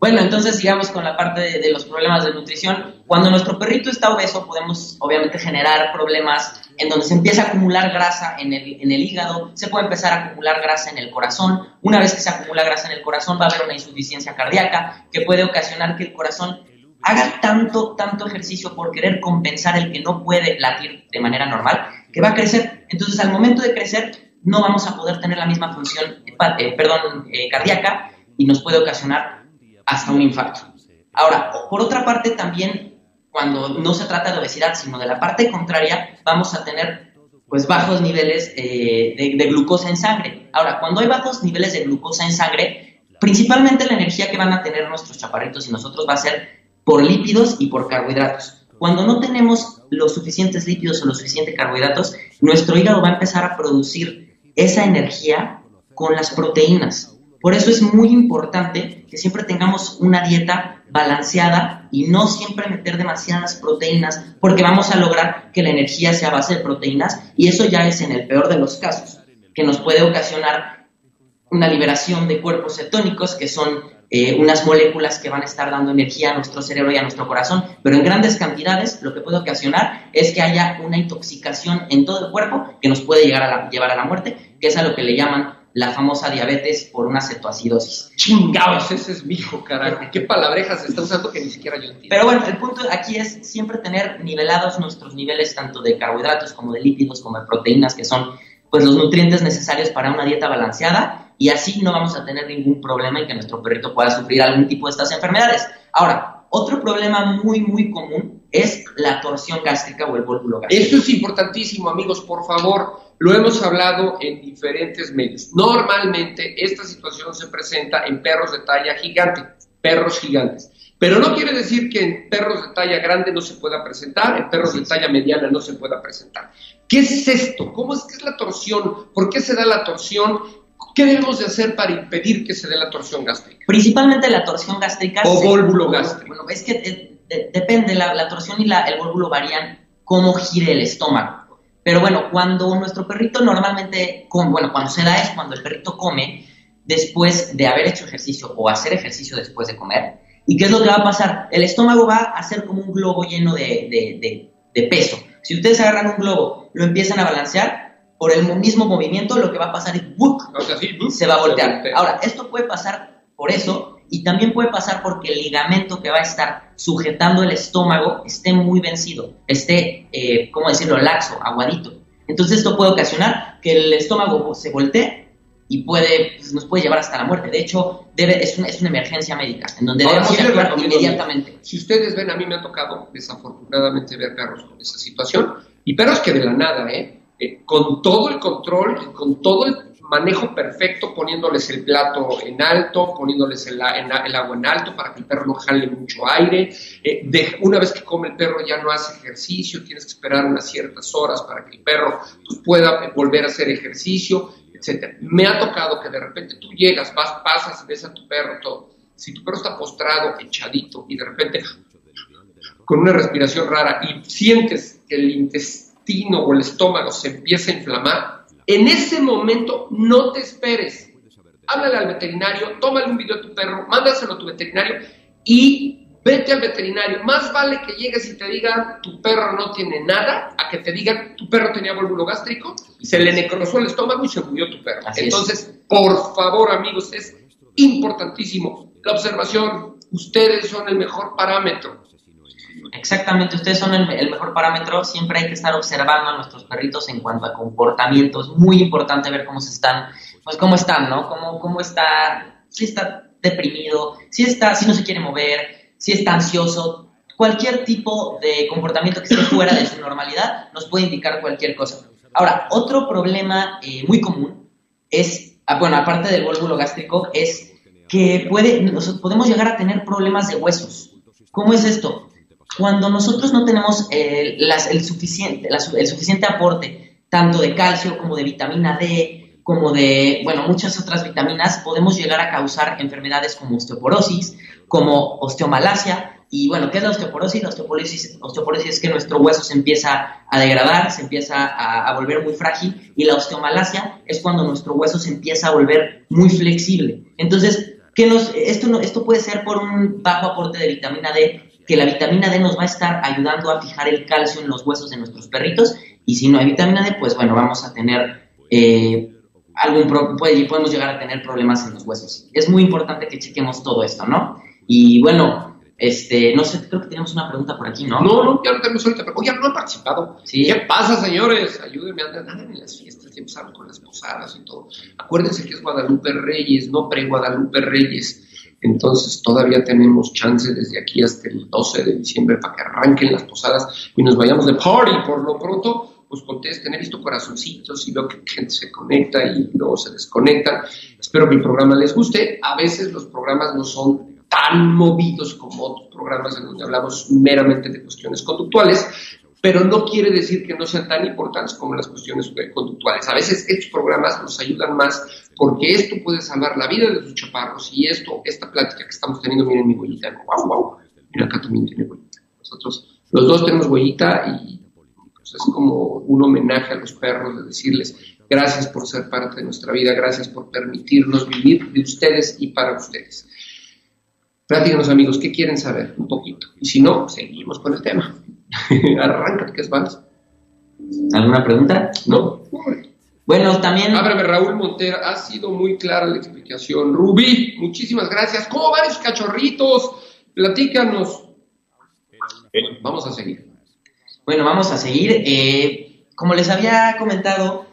C: Bueno, entonces sigamos con la parte de, los problemas de nutrición. Cuando nuestro perrito está obeso, podemos obviamente generar problemas en donde se empieza a acumular grasa en el, en el hígado, se puede empezar a acumular grasa en el corazón. Una vez que se acumula grasa en el corazón, va a haber una insuficiencia cardíaca que puede ocasionar que el corazón haga tanto, tanto ejercicio por querer compensar el que no puede latir de manera normal, que va a crecer. Entonces, al momento de crecer, no vamos a poder tener la misma función, eh, perdón, eh, cardíaca y nos puede ocasionar hasta un infarto. Ahora, por otra parte, también cuando no se trata de obesidad, sino de la parte contraria, vamos a tener pues bajos niveles eh, de, glucosa en sangre. Ahora, cuando hay bajos niveles de glucosa en sangre, principalmente la energía que van a tener nuestros chaparritos y nosotros va a ser por lípidos y por carbohidratos. Cuando no tenemos los suficientes lípidos o los suficientes carbohidratos, nuestro hígado va a empezar a producir esa energía con las proteínas. Por eso es muy importante que siempre tengamos una dieta balanceada y no siempre meter demasiadas proteínas, porque vamos a lograr que la energía sea a base de proteínas y eso ya es en el peor de los casos, que nos puede ocasionar una liberación de cuerpos cetónicos, que son eh, unas moléculas que van a estar dando energía a nuestro cerebro y a nuestro corazón, pero en grandes cantidades lo que puede ocasionar es que haya una intoxicación en todo el cuerpo que nos puede llegar a llevar a la muerte, que es a lo que le llaman la famosa diabetes por una cetoacidosis.
B: Chingados, ese es mi hijo, carajo. *laughs* ¿Qué palabrejas está usando que ni siquiera yo entiendo?
C: Pero bueno, el punto aquí es siempre tener nivelados nuestros niveles tanto de carbohidratos como de lípidos como de proteínas, que son pues los nutrientes necesarios para una dieta balanceada y así no vamos a tener ningún problema en que nuestro perrito pueda sufrir algún tipo de estas enfermedades. Ahora, otro problema muy, muy común es la torsión gástrica o el vólvulo gástrico.
B: Eso es importantísimo, amigos, por favor lo hemos hablado en diferentes medios. Normalmente esta situación se presenta en perros de talla gigante, perros gigantes. Pero no quiere decir que en perros de talla grande no se pueda presentar, en perros de talla mediana no se pueda presentar. ¿Qué es esto? ¿Cómo es que es la torsión? ¿Por qué se da la torsión? ¿Qué debemos de hacer para impedir que se dé la torsión gástrica?
C: Principalmente la torsión gástrica.
B: O vólvulo gástrico.
C: Bueno, es que eh, depende, la, torsión y el vólvulo varían cómo gire el estómago. Pero bueno, cuando nuestro perrito normalmente, bueno, cuando se da es cuando el perrito come después de haber hecho ejercicio o hacer ejercicio después de comer. ¿Y qué es lo que va a pasar? El estómago va a ser como un globo lleno de, peso. Si ustedes agarran un globo, lo empiezan a balancear, por el mismo movimiento lo que va a pasar es se va a voltear. Ahora, esto puede pasar por eso y también puede pasar porque el ligamento que va a estar sujetando el estómago esté muy vencido, esté, eh, ¿cómo decirlo?, laxo, aguadito. Entonces esto puede ocasionar que el estómago se voltee y puede, pues, nos puede llevar hasta la muerte. De hecho, debe, es, una, es una emergencia médica, en donde debemos actuar inmediatamente.
B: Si ustedes ven, a mí me ha tocado desafortunadamente ver perros con esa situación, y perros que de la nada, ¿eh? Eh con todo el control y con todo el manejo perfecto poniéndoles el plato en alto, poniéndoles el, agua en alto para que el perro no jale mucho aire. Eh, una vez que come el perro ya no hace ejercicio, tienes que esperar unas ciertas horas para que el perro pues, pueda volver a hacer ejercicio, etc. Me ha tocado que de repente tú llegas, vas, pasas, ves a tu perro todo. Si tu perro está postrado, echadito y de repente con una respiración rara y sientes que el intestino o el estómago se empieza a inflamar, en ese momento no te esperes. Háblale al veterinario, tómale un video a tu perro, mándaselo a tu veterinario y vete al veterinario. Más vale que llegues y te digan tu perro no tiene nada, a que te digan tu perro tenía vólvulo gástrico, se le necrosó el estómago y se murió tu perro. Entonces, por favor, amigos, es importantísimo la observación. Ustedes son el mejor parámetro.
C: Exactamente, ustedes son el, mejor parámetro. Siempre hay que estar observando a nuestros perritos en cuanto a comportamientos. Muy importante ver cómo se están, pues cómo están, ¿no? Cómo, cómo está, si está deprimido, si está, si no se quiere mover, si está ansioso. Cualquier tipo de comportamiento que esté fuera de su normalidad nos puede indicar cualquier cosa. Ahora, otro problema eh, muy común es, ah, bueno, aparte del vólvulo gástrico, es que puede, podemos llegar a tener problemas de huesos. ¿Cómo es esto? Cuando nosotros no tenemos eh, el, suficiente, el suficiente aporte tanto de calcio como de vitamina D, como de, bueno, muchas otras vitaminas, podemos llegar a causar enfermedades como osteoporosis, como osteomalacia. Y bueno, ¿qué es la osteoporosis? La osteoporosis, osteoporosis es que nuestro hueso se empieza a degradar, se empieza a, volver muy frágil y la osteomalacia es cuando nuestro hueso se empieza a volver muy flexible. Entonces, ¿qué esto, esto puede ser por un bajo aporte de vitamina D, que la vitamina D nos va a estar ayudando a fijar el calcio en los huesos de nuestros perritos y si no hay vitamina D, pues bueno, vamos a tener eh, algún podemos llegar a tener problemas en los huesos. Es muy importante que chequemos todo esto, ¿no? Y bueno, este, no sé, creo que tenemos una pregunta por aquí, ¿no?
B: No, no, ya no tenemos ahorita, pero oye, no han participado. Sí. ¿Qué pasa, señores? Ayúdenme, andan, en las fiestas, ya empezamos con las posadas y todo. Acuérdense que es Guadalupe Reyes, no pre-Guadalupe Reyes. Entonces todavía tenemos chance desde aquí hasta el 12 de diciembre para que arranquen las posadas y nos vayamos de party. Por lo pronto, pues contesten. He visto corazoncitos y veo que gente se conecta y luego se desconecta. Espero que el programa les guste. A veces los programas no son tan movidos como otros programas en donde hablamos meramente de cuestiones conductuales, pero no quiere decir que no sean tan importantes como las cuestiones conductuales. A veces estos programas nos ayudan más porque esto puede salvar la vida de sus chaparros y esto, esta plática que estamos teniendo, miren mi huellita, wow, wow, mira acá también tiene huellita. Nosotros, los dos tenemos huellita y es como un homenaje a los perros de decirles gracias por ser parte de nuestra vida, gracias por permitirnos vivir de ustedes y para ustedes. Platícanos amigos, ¿qué quieren saber? Un poquito. Y si no, seguimos con el tema. *laughs* Arranca, ¿qué es Vals?
C: ¿Alguna pregunta?
B: No.
C: Bueno, también.
B: Ábreme, Raúl Montero, ha sido muy clara la explicación. Rubí, muchísimas gracias. ¿Cómo van esos cachorritos? Platícanos. vamos a seguir.
C: Bueno, vamos a seguir. Eh, como les había comentado,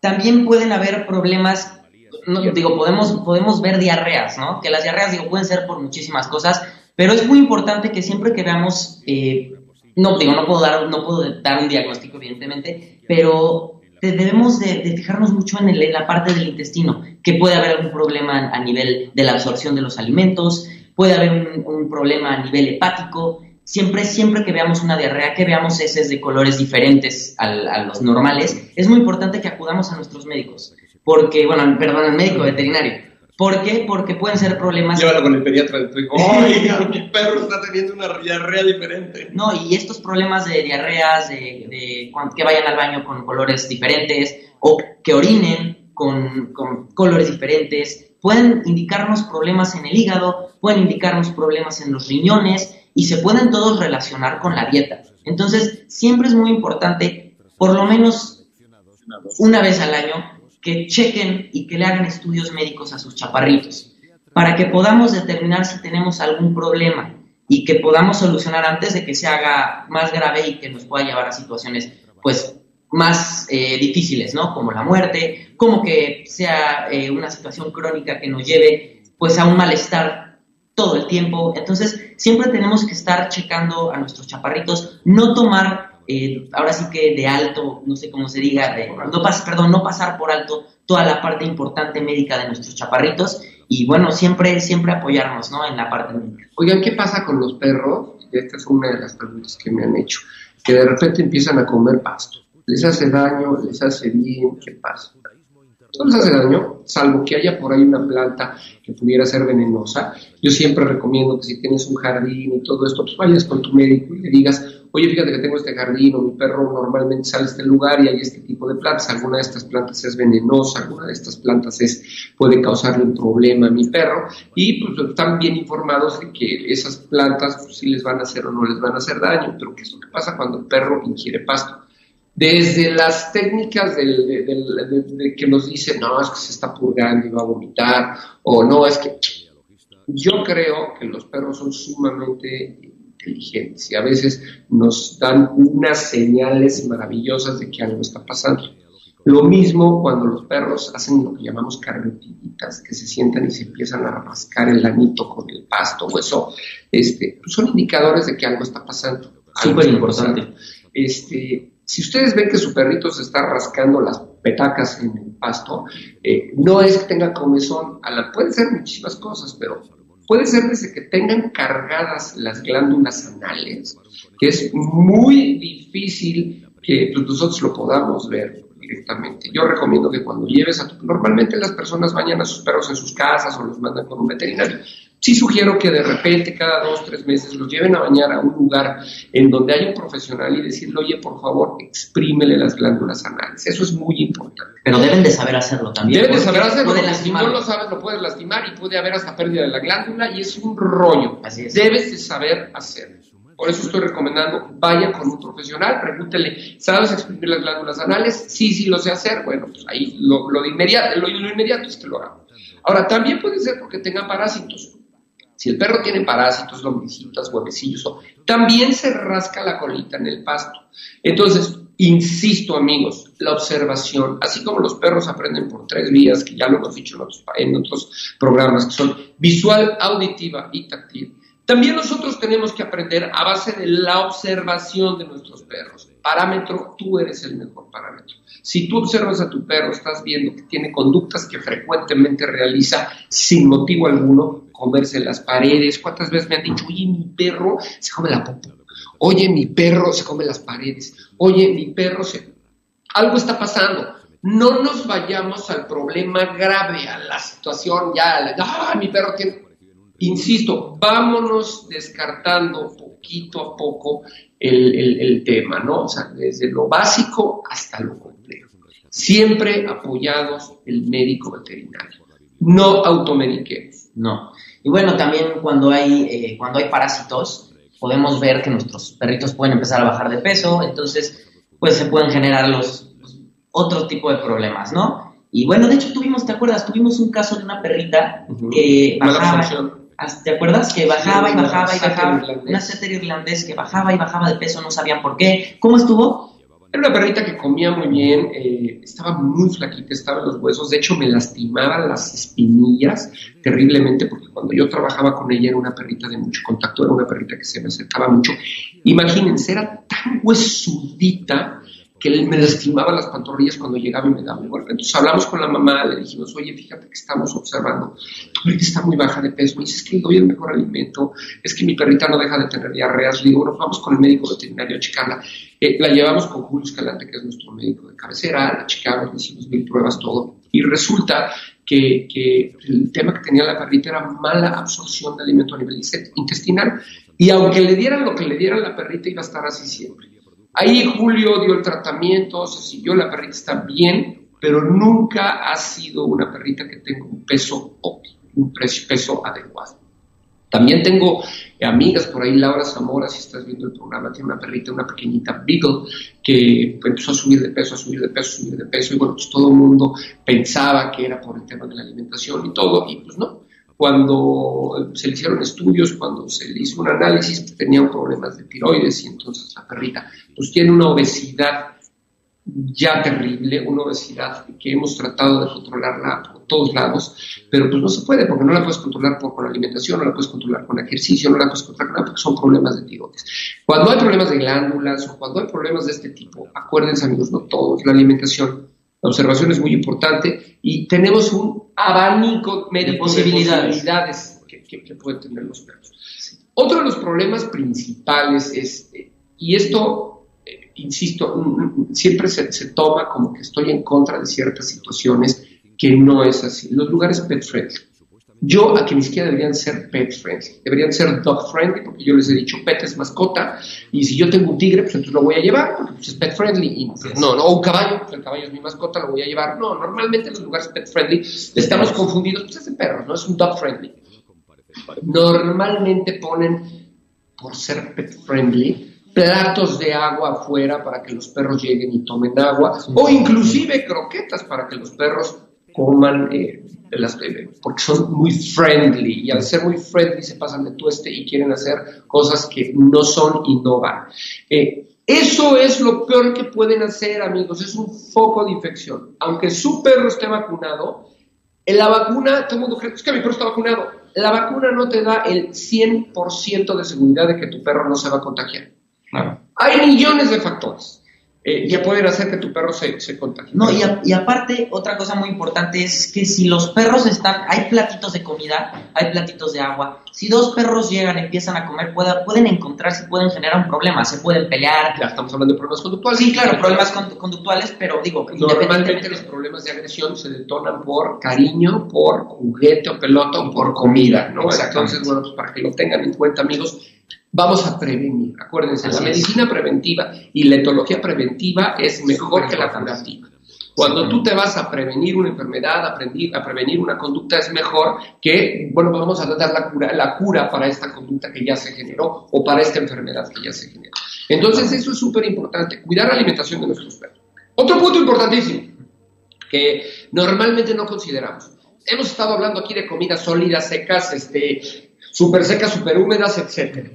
C: también pueden haber problemas, no, digo, podemos, podemos ver diarreas, ¿no? Que las diarreas, digo, pueden ser por muchísimas cosas, pero es muy importante que siempre que veamos, eh, no, digo, no puedo, dar, no puedo dar un diagnóstico, evidentemente, pero debemos de, fijarnos mucho en, en, la parte del intestino, que puede haber algún problema a nivel de la absorción de los alimentos, puede haber un, problema a nivel hepático, siempre, siempre que veamos una diarrea, que veamos heces de colores diferentes a los normales, es muy importante que acudamos a nuestros médicos. Porque, bueno, perdón, al médico veterinario. ¿Por qué? Porque pueden ser problemas.
B: Llévalo con el pediatra de tu hijo. *laughs* ¡Ay, mi perro está teniendo una diarrea diferente!
C: No, y estos problemas de diarreas, de, de, que vayan al baño con colores diferentes o que orinen con, con colores diferentes, pueden indicarnos problemas en el hígado, pueden indicarnos problemas en los riñones y se pueden todos relacionar con la dieta. Entonces, siempre es muy importante, por lo menos una vez al año, que chequen y que le hagan estudios médicos a sus chaparritos, para que podamos determinar si tenemos algún problema y que podamos solucionar antes de que se haga más grave y que nos pueda llevar a situaciones, pues, más eh, difíciles, ¿no? Como la muerte, como que sea eh, una situación crónica que nos lleve, pues, a un malestar todo el tiempo. Entonces, siempre tenemos que estar checando a nuestros chaparritos, no tomar, eh, ahora sí que de alto, no sé cómo se diga, no perdón, no pasar por alto toda la parte importante médica de nuestros chaparritos y bueno, siempre, siempre apoyarnos, ¿no? En la parte médica.
B: Oigan, ¿qué pasa con los perros? Esta es una de las preguntas que me han hecho, que de repente empiezan a comer pasto. ¿Les hace daño? ¿Les hace bien? ¿Qué pasa? no les hace daño, salvo que haya por ahí una planta que pudiera ser venenosa. Yo siempre recomiendo que si tienes un jardín y todo esto, pues vayas con tu médico y le digas, oye, fíjate que tengo este jardín o mi perro normalmente sale a este lugar y hay este tipo de plantas. Alguna de estas plantas es venenosa, alguna de estas plantas es, puede causarle un problema a mi perro y pues están bien informados de que esas plantas pues, sí les van a hacer o no les van a hacer daño, pero ¿qué es lo que pasa cuando el perro ingiere pasto? Desde las técnicas de, que nos dicen, no, es que se está purgando y va a vomitar, o no, es que yo creo que los perros son sumamente inteligentes y a veces nos dan unas señales maravillosas de que algo está pasando. Lo mismo cuando los perros hacen lo que llamamos carretitas, que se sientan y se empiezan a rascar el lanito con el pasto o eso, este, son indicadores de que algo está pasando.
C: Súper importante.
B: Este, si ustedes ven que su perrito se está rascando las petacas en el pasto, eh, no es que tenga comezón, a la, pueden ser muchísimas cosas, pero puede ser desde que tengan cargadas las glándulas anales, que es muy difícil que pues, nosotros lo podamos ver directamente. Yo recomiendo que cuando lleves a tu... Normalmente las personas bañan a sus perros en sus casas o los mandan con un veterinario. Sí sugiero que de repente cada dos, tres meses los lleven a bañar a un lugar en donde haya un profesional y decirle, oye, por favor, exprímele las glándulas anales. Eso es muy importante.
C: Pero deben de saber hacerlo también.
B: Deben de saber hacerlo, porque si no lo sabes lo puedes lastimar y puede haber hasta pérdida de la glándula y es un rollo.
C: Así es.
B: Debes de saber hacerlo. Por eso estoy recomendando, vaya con un profesional, pregúntele, ¿sabes exprimir las glándulas anales? Sí, sí lo sé hacer. Bueno, pues ahí lo, de inmediato, lo, lo inmediato es que lo haga. Ahora, también puede ser porque tenga parásitos. Si el perro tiene parásitos, lombricitas, huevecillos, también se rasca la colita en el pasto. Entonces, insisto amigos, la observación, así como los perros aprenden por tres vías, que ya lo hemos dicho en otros, en otros programas, que son visual, auditiva y táctil, también nosotros tenemos que aprender a base de la observación de nuestros perros. Parámetro, tú eres el mejor parámetro. Si tú observas a tu perro, estás viendo que tiene conductas que frecuentemente realiza sin motivo alguno, comerse las paredes. ¿Cuántas veces me han dicho, oye, mi perro se come la popa? Oye, mi perro se come las paredes. Oye, mi perro se... Algo está pasando. No nos vayamos al problema grave, a la situación ya, ah, mi perro tiene... Insisto, vámonos descartando poquito a poco el, tema, ¿no? O sea, desde lo básico hasta lo. Siempre apoyados el médico veterinario. No automediquemos.
C: No. Y bueno, también cuando hay, eh, cuando hay parásitos, podemos ver que nuestros perritos pueden empezar a bajar de peso, entonces pues se pueden generar los, otro tipo de problemas, ¿no? Y bueno, de hecho tuvimos, ¿te acuerdas? Tuvimos un caso de una perrita que bajaba, ¿te acuerdas? Que bajaba y bajaba y bajaba, una setter irlandés que bajaba y bajaba de peso, no sabían por qué. ¿Cómo estuvo?
B: Era una perrita que comía muy bien, eh, estaba muy flaquita, estaba en los huesos, de hecho me lastimaban las espinillas terriblemente porque cuando yo trabajaba con ella era una perrita de mucho contacto, era una perrita que se me acercaba mucho. Imagínense, era tan huesudita que me lastimaba las pantorrillas cuando llegaba y me daba un golpe. Entonces hablamos con la mamá, le dijimos, oye, fíjate que estamos observando, tu está muy baja de peso, me dice, es que doy el mejor alimento, es que mi perrita no deja de tener diarreas, le digo, bueno, vamos con el médico veterinario a checarla. Eh, la llevamos con Julio Escalante, que es nuestro médico de cabecera, la checamos, le hicimos mil pruebas, todo, y resulta que, que, el tema que tenía la perrita era mala absorción de alimento a nivel intestinal, y aunque le dieran lo que le dieran, la perrita iba a estar así siempre. Ahí Julio dio el tratamiento, se siguió, la perrita está bien, pero nunca ha sido una perrita que tenga un peso óptimo, un peso adecuado. También tengo amigas por ahí, Laura Zamora, si estás viendo el programa, tiene una perrita, una pequeñita Beagle, que empezó a subir de peso, a subir de peso, a subir de peso, y bueno, pues todo el mundo pensaba que era por el tema de la alimentación y todo, y pues no, cuando se le hicieron estudios, cuando se le hizo un análisis, tenía problemas de tiroides y entonces la perrita pues tiene una obesidad ya terrible, una obesidad que hemos tratado de controlarla por todos lados, pero pues no se puede porque no la puedes controlar por, con alimentación, no la puedes controlar con ejercicio, no la puedes controlar con nada porque son problemas de tiroides. Cuando hay problemas de glándulas o cuando hay problemas de este tipo, acuérdense amigos, no todos, la alimentación la observación es muy importante y tenemos un abanico de posibilidades, que, pueden tener los perros. Otro de los problemas principales es, eh, y esto, eh, insisto, siempre se, se, toma como que estoy en contra de ciertas situaciones que no es así. Los lugares pet friendly. Yo a que ni siquiera deberían ser pet friendly, deberían ser dog friendly, porque yo les he dicho pet es mascota, y si yo tengo un tigre, pues entonces lo voy a llevar, porque pues, es pet friendly, y pues, no, no, un caballo, pues el caballo es mi mascota, lo voy a llevar. No, normalmente en los lugares pet friendly estamos confundidos, pues es de perros, no es un dog friendly. Normalmente ponen, por ser pet friendly, platos de agua afuera para que los perros lleguen y tomen agua, o inclusive croquetas para que los perros coman eh, las, eh, porque son muy friendly y al ser muy friendly se pasan de tueste y quieren hacer cosas que no son y no van. Eh, eso es lo peor que pueden hacer, amigos, es un foco de infección. Aunque su perro esté vacunado, en la vacuna, todo el mundo cree, es que mi perro está vacunado. La vacuna no te da el 100% de seguridad de que tu perro no se va a contagiar. Hay millones de factores. Eh, ya pueden hacer que tu perro se, se contagie.
C: No, y, y, aparte, otra cosa muy importante es que si los perros están, hay platitos de comida, hay platitos de agua, si dos perros llegan, empiezan a comer, pueda, pueden encontrarse, pueden generar un problema, se pueden pelear.
B: Ya estamos hablando de problemas conductuales.
C: Sí, claro, problemas conductuales, pero digo,
B: normalmente los problemas de agresión se detonan por cariño, por juguete o pelota o por comida, ¿no? Entonces, bueno, pues para que lo tengan en cuenta, amigos, vamos a prevenir. Acuérdense, la medicina preventiva y la etología preventiva es mejor que la curativa. Cuando tú te vas a prevenir una enfermedad, a, a prevenir una conducta, es mejor que, bueno, vamos a dar la cura, la cura para esta conducta que ya se generó o para esta enfermedad que ya se generó. Entonces, eso es súper importante, cuidar la alimentación de nuestros perros. Otro punto importantísimo que normalmente no consideramos. Hemos estado hablando aquí de comidas sólidas, secas, este, súper secas, súper húmedas, etcétera.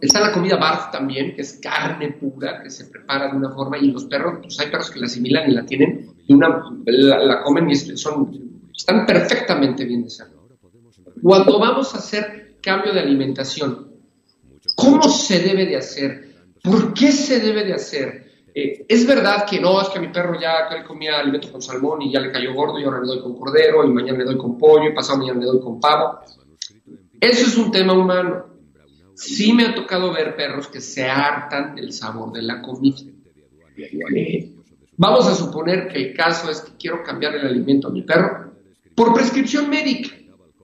B: Está la comida barf también, que es carne pura, que se prepara de una forma, y los perros, pues hay perros que la asimilan y la tienen, y una, la, comen y son, están perfectamente bien de salud. Cuando vamos a hacer cambio de alimentación, ¿cómo se debe de hacer? ¿Por qué se debe de hacer? Eh, es verdad que no, es que a mi perro ya que él comía alimento con salmón y ya le cayó gordo y ahora le doy con cordero y mañana le doy con pollo y pasado mañana le doy con pavo. Eso es un tema humano. Sí me ha tocado ver perros que se hartan del sabor de la comida. vamos a suponer que el caso es que quiero cambiar el alimento a mi perro por prescripción médica.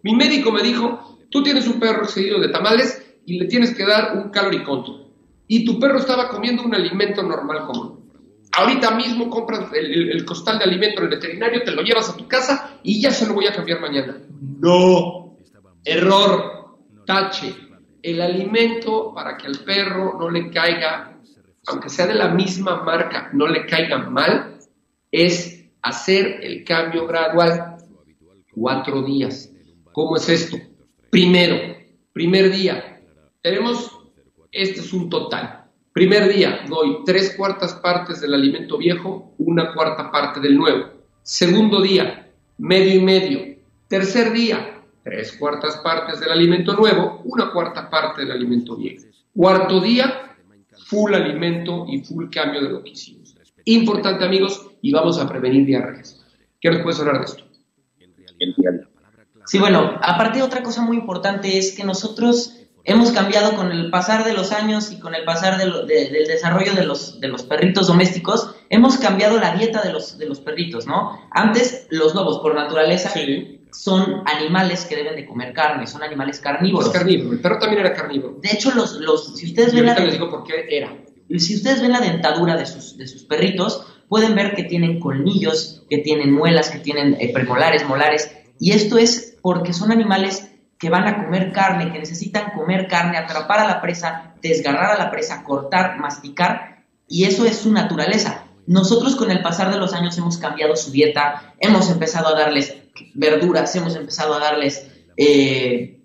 B: Mi médico me dijo, tú tienes un perro excedido de tamales y le tienes que dar un caloriconto. Y tu perro estaba comiendo un alimento normal común. Ahorita mismo compras el, el, costal de alimento en el veterinario, te lo llevas a tu casa y ya se lo voy a cambiar mañana. No, error, tache el alimento para que al perro no le caiga, aunque sea de la misma marca, no le caiga mal, es hacer el cambio gradual. Cuatro días. ¿Cómo es esto? Primero, primer día, tenemos, este es un total. Primer día, doy tres cuartas partes del alimento viejo, una cuarta parte del nuevo. Segundo día, medio y medio. Tercer día, tres cuartas partes del alimento nuevo, una cuarta parte del alimento viejo. Cuarto día, full alimento y full cambio de lo que hicimos. Importante amigos, y vamos a prevenir diarreas. ¿Qué nos puedes hablar de esto?
C: Sí, bueno, aparte otra cosa muy importante es que nosotros hemos cambiado con el pasar de los años y con el pasar del desarrollo de los, de los perritos domésticos, hemos cambiado la dieta de los, de los perritos, ¿no? Antes los lobos por naturaleza son animales que deben de comer carne, son animales carnívoros.
B: Es carnívoro, el perro también era carnívoro.
C: De hecho, los, los, si ustedes ven
B: la, les digo por qué era.
C: Si ustedes ven la dentadura de sus, de sus perritos, pueden ver que tienen colmillos, que tienen muelas, que tienen eh, premolares, molares, y esto es porque son animales que van a comer carne, que necesitan comer carne, atrapar a la presa, desgarrar a la presa, cortar, masticar, y eso es su naturaleza. Nosotros con el pasar de los años hemos cambiado su dieta, hemos empezado a darles verduras, hemos empezado a darles eh,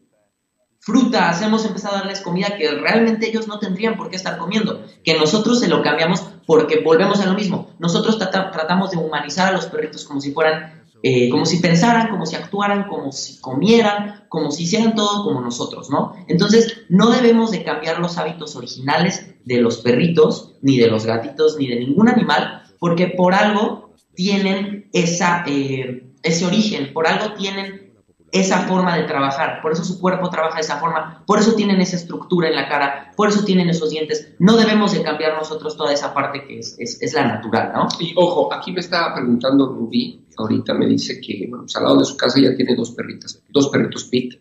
C: frutas, hemos empezado a darles comida que realmente ellos no tendrían por qué estar comiendo, que nosotros se lo cambiamos porque volvemos a lo mismo. Nosotros tratamos de humanizar a los perritos como si fueran, eh, como si pensaran, como si actuaran, como si comieran, como si hicieran todo como nosotros, ¿no? Entonces, no debemos de cambiar los hábitos originales de los perritos, ni de los gatitos, ni de ningún animal, porque por algo tienen esa... Eh, ese origen, por algo tienen esa forma de trabajar, por eso su cuerpo trabaja de esa forma, por eso tienen esa estructura en la cara, por eso tienen esos dientes. No debemos de cambiar nosotros toda esa parte que es, es, la natural, ¿no?
B: Y ojo, aquí me estaba preguntando Rubí, ahorita me dice que bueno, pues, al lado de su casa ya tiene dos perritas, dos perritos pit,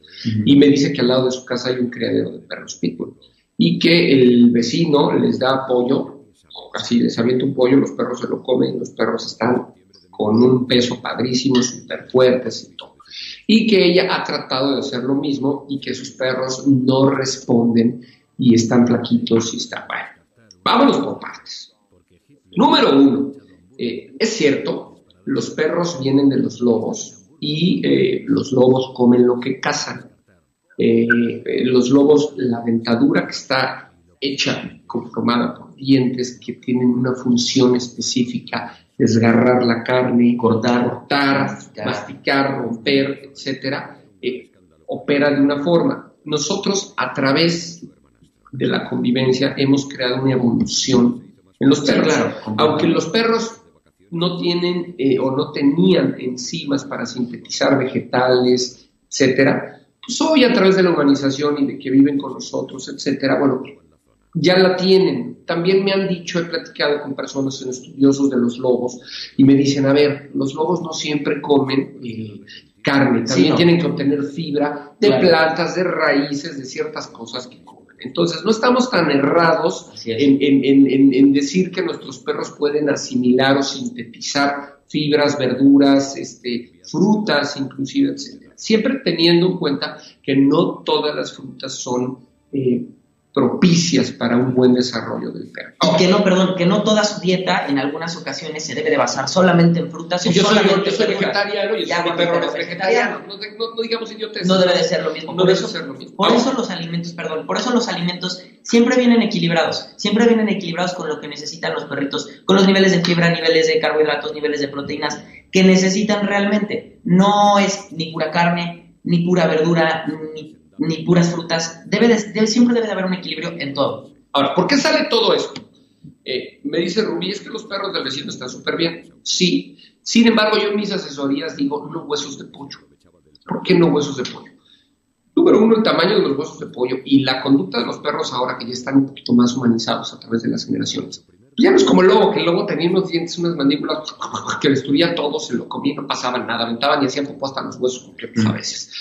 B: y me dice que al lado de su casa hay un criadero de perros pitbull, y que el vecino les da pollo, así les avienta un pollo, los perros se lo comen, los perros están con un peso padrísimo, súper fuertes y todo. Y que ella ha tratado de hacer lo mismo y que sus perros no responden y están flaquitos y está bueno. Vámonos por partes. Número uno, eh, es cierto, los perros vienen de los lobos y eh, los lobos comen lo que cazan. Eh, los lobos, la dentadura que está hecha, conformada por dientes que tienen una función específica desgarrar la carne, cortar, cortar masticar. romper, etcétera, eh, opera de una forma. Nosotros, a través de la convivencia, hemos creado una evolución En los perros, aunque los perros no tienen eh, o no tenían enzimas para sintetizar vegetales, etcétera, pues hoy a través de la humanización y de que viven con nosotros, etcétera, bueno, ya la tienen. También me han dicho, he platicado con personas estudiosos de los lobos y me dicen, a ver, los lobos no siempre comen eh, carne, también tienen que obtener fibra de plantas, de raíces, de ciertas cosas que comen. Entonces, no estamos tan errados en, decir que nuestros perros pueden asimilar o sintetizar fibras, verduras, este, frutas, inclusive, etc. Siempre teniendo en cuenta que no todas las frutas son eh, propicias para un buen desarrollo del perro.
C: que no, perdón, que no toda su dieta en algunas ocasiones se debe de basar solamente en frutas.
B: yo solamente soy vegetariano y mi perro es vegetariano. No, no, digamos idiotes.
C: No debe de ser lo mismo.
B: No debe ser lo mismo.
C: Por eso los alimentos, perdón, por eso los alimentos siempre vienen equilibrados. Siempre vienen equilibrados con lo que necesitan los perritos, con los niveles de fibra, niveles de carbohidratos, niveles de proteínas que necesitan realmente. No es ni pura carne, ni pura verdura, ni ni puras frutas. Siempre debe de haber un equilibrio en todo.
B: Ahora, ¿por qué sale todo esto? Eh, me dice Rubí, es que los perros del vecino están súper bien. Sí. Sin embargo, yo en mis asesorías digo, no huesos de pollo. ¿Por qué no huesos de pollo? Número uno, el tamaño de los huesos de pollo y la conducta de los perros ahora que ya están un poquito más humanizados a través de las generaciones. Ya no es como el lobo, que el lobo tenía unos dientes, unas mandíbulas que destruía todo, se lo comía, no pasaba nada, aventaban y hacían popó hasta los huesos completos a veces.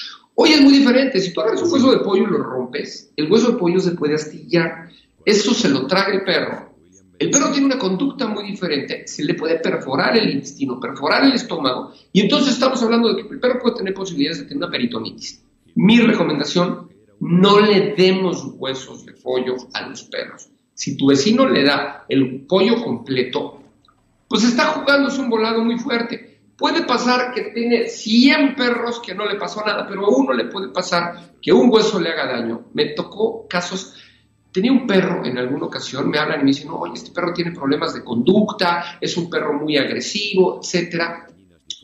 B: Hoy es muy diferente. Si tú agarras un hueso de pollo y lo rompes, el hueso de pollo se puede astillar. Eso se lo traga el perro. El perro tiene una conducta muy diferente. Se le puede perforar el intestino, perforar el estómago. Y entonces estamos hablando de que el perro puede tener posibilidades de tener una peritonitis. Mi recomendación, no le demos huesos de pollo a los perros. Si tu vecino le da el pollo completo, pues está jugándose un volado muy fuerte. Puede pasar que tiene 100 perros que no le pasó nada, pero a uno le puede pasar que un hueso le haga daño. Me tocó casos, tenía un perro en alguna ocasión, me hablan y me dicen, oye, este perro tiene problemas de conducta, es un perro muy agresivo, etcétera.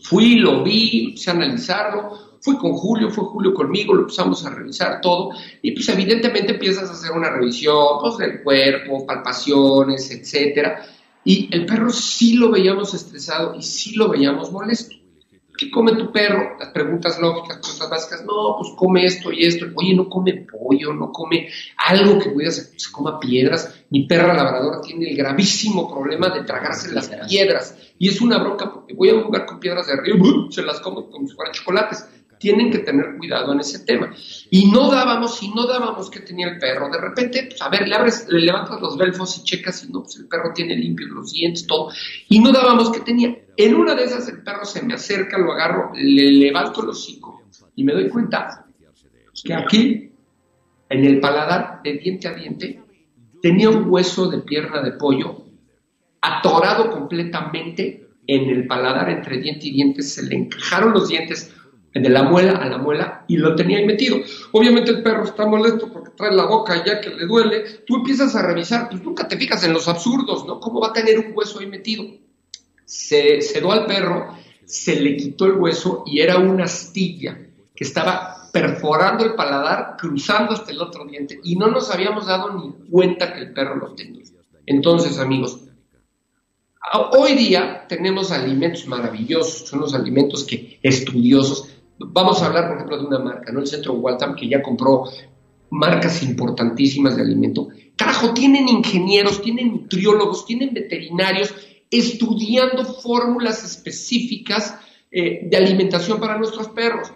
B: Fui, lo vi, empecé a analizarlo, fui con Julio, fue Julio conmigo, lo empezamos a revisar todo y pues evidentemente empiezas a hacer una revisión pues, del cuerpo, palpaciones, etcétera y el perro sí lo veíamos estresado y sí lo veíamos molesto. ¿Qué come tu perro? Las preguntas lógicas, preguntas básicas. No, pues come esto y esto. Oye, no come pollo, no come algo que pudiera ser, se coma piedras. Mi perra labradora tiene el gravísimo problema de tragarse las piedras. Y es una bronca porque voy a un lugar con piedras de río, se las como como si fueran chocolates tienen que tener cuidado en ese tema. Y no dábamos, y no dábamos que tenía el perro. De repente, pues, a ver, le abres, le levantas los belfos y checas y no, pues el perro tiene limpios los dientes, todo. Y no dábamos que tenía. En una de esas el perro se me acerca, lo agarro, le levanto el hocico y me doy cuenta que aquí, en el paladar, de diente a diente, tenía un hueso de pierna de pollo atorado completamente en el paladar entre diente y diente, se le encajaron los dientes de la muela a la muela y lo tenía ahí metido. Obviamente el perro está molesto porque trae la boca ya que le duele. Tú empiezas a revisar, pues nunca te fijas en los absurdos, ¿no? ¿Cómo va a tener un hueso ahí metido? Se sedó al perro, se le quitó el hueso y era una astilla que estaba perforando el paladar, cruzando hasta el otro diente y no nos habíamos dado ni cuenta que el perro lo tenía. Entonces, amigos, hoy día tenemos alimentos maravillosos, son los alimentos que estudiosos Vamos a hablar, por ejemplo, de una marca, ¿no? El Centro Waltham, que ya compró marcas importantísimas de alimento. Carajo, tienen ingenieros, tienen nutriólogos, tienen veterinarios estudiando fórmulas específicas eh, de alimentación para nuestros perros.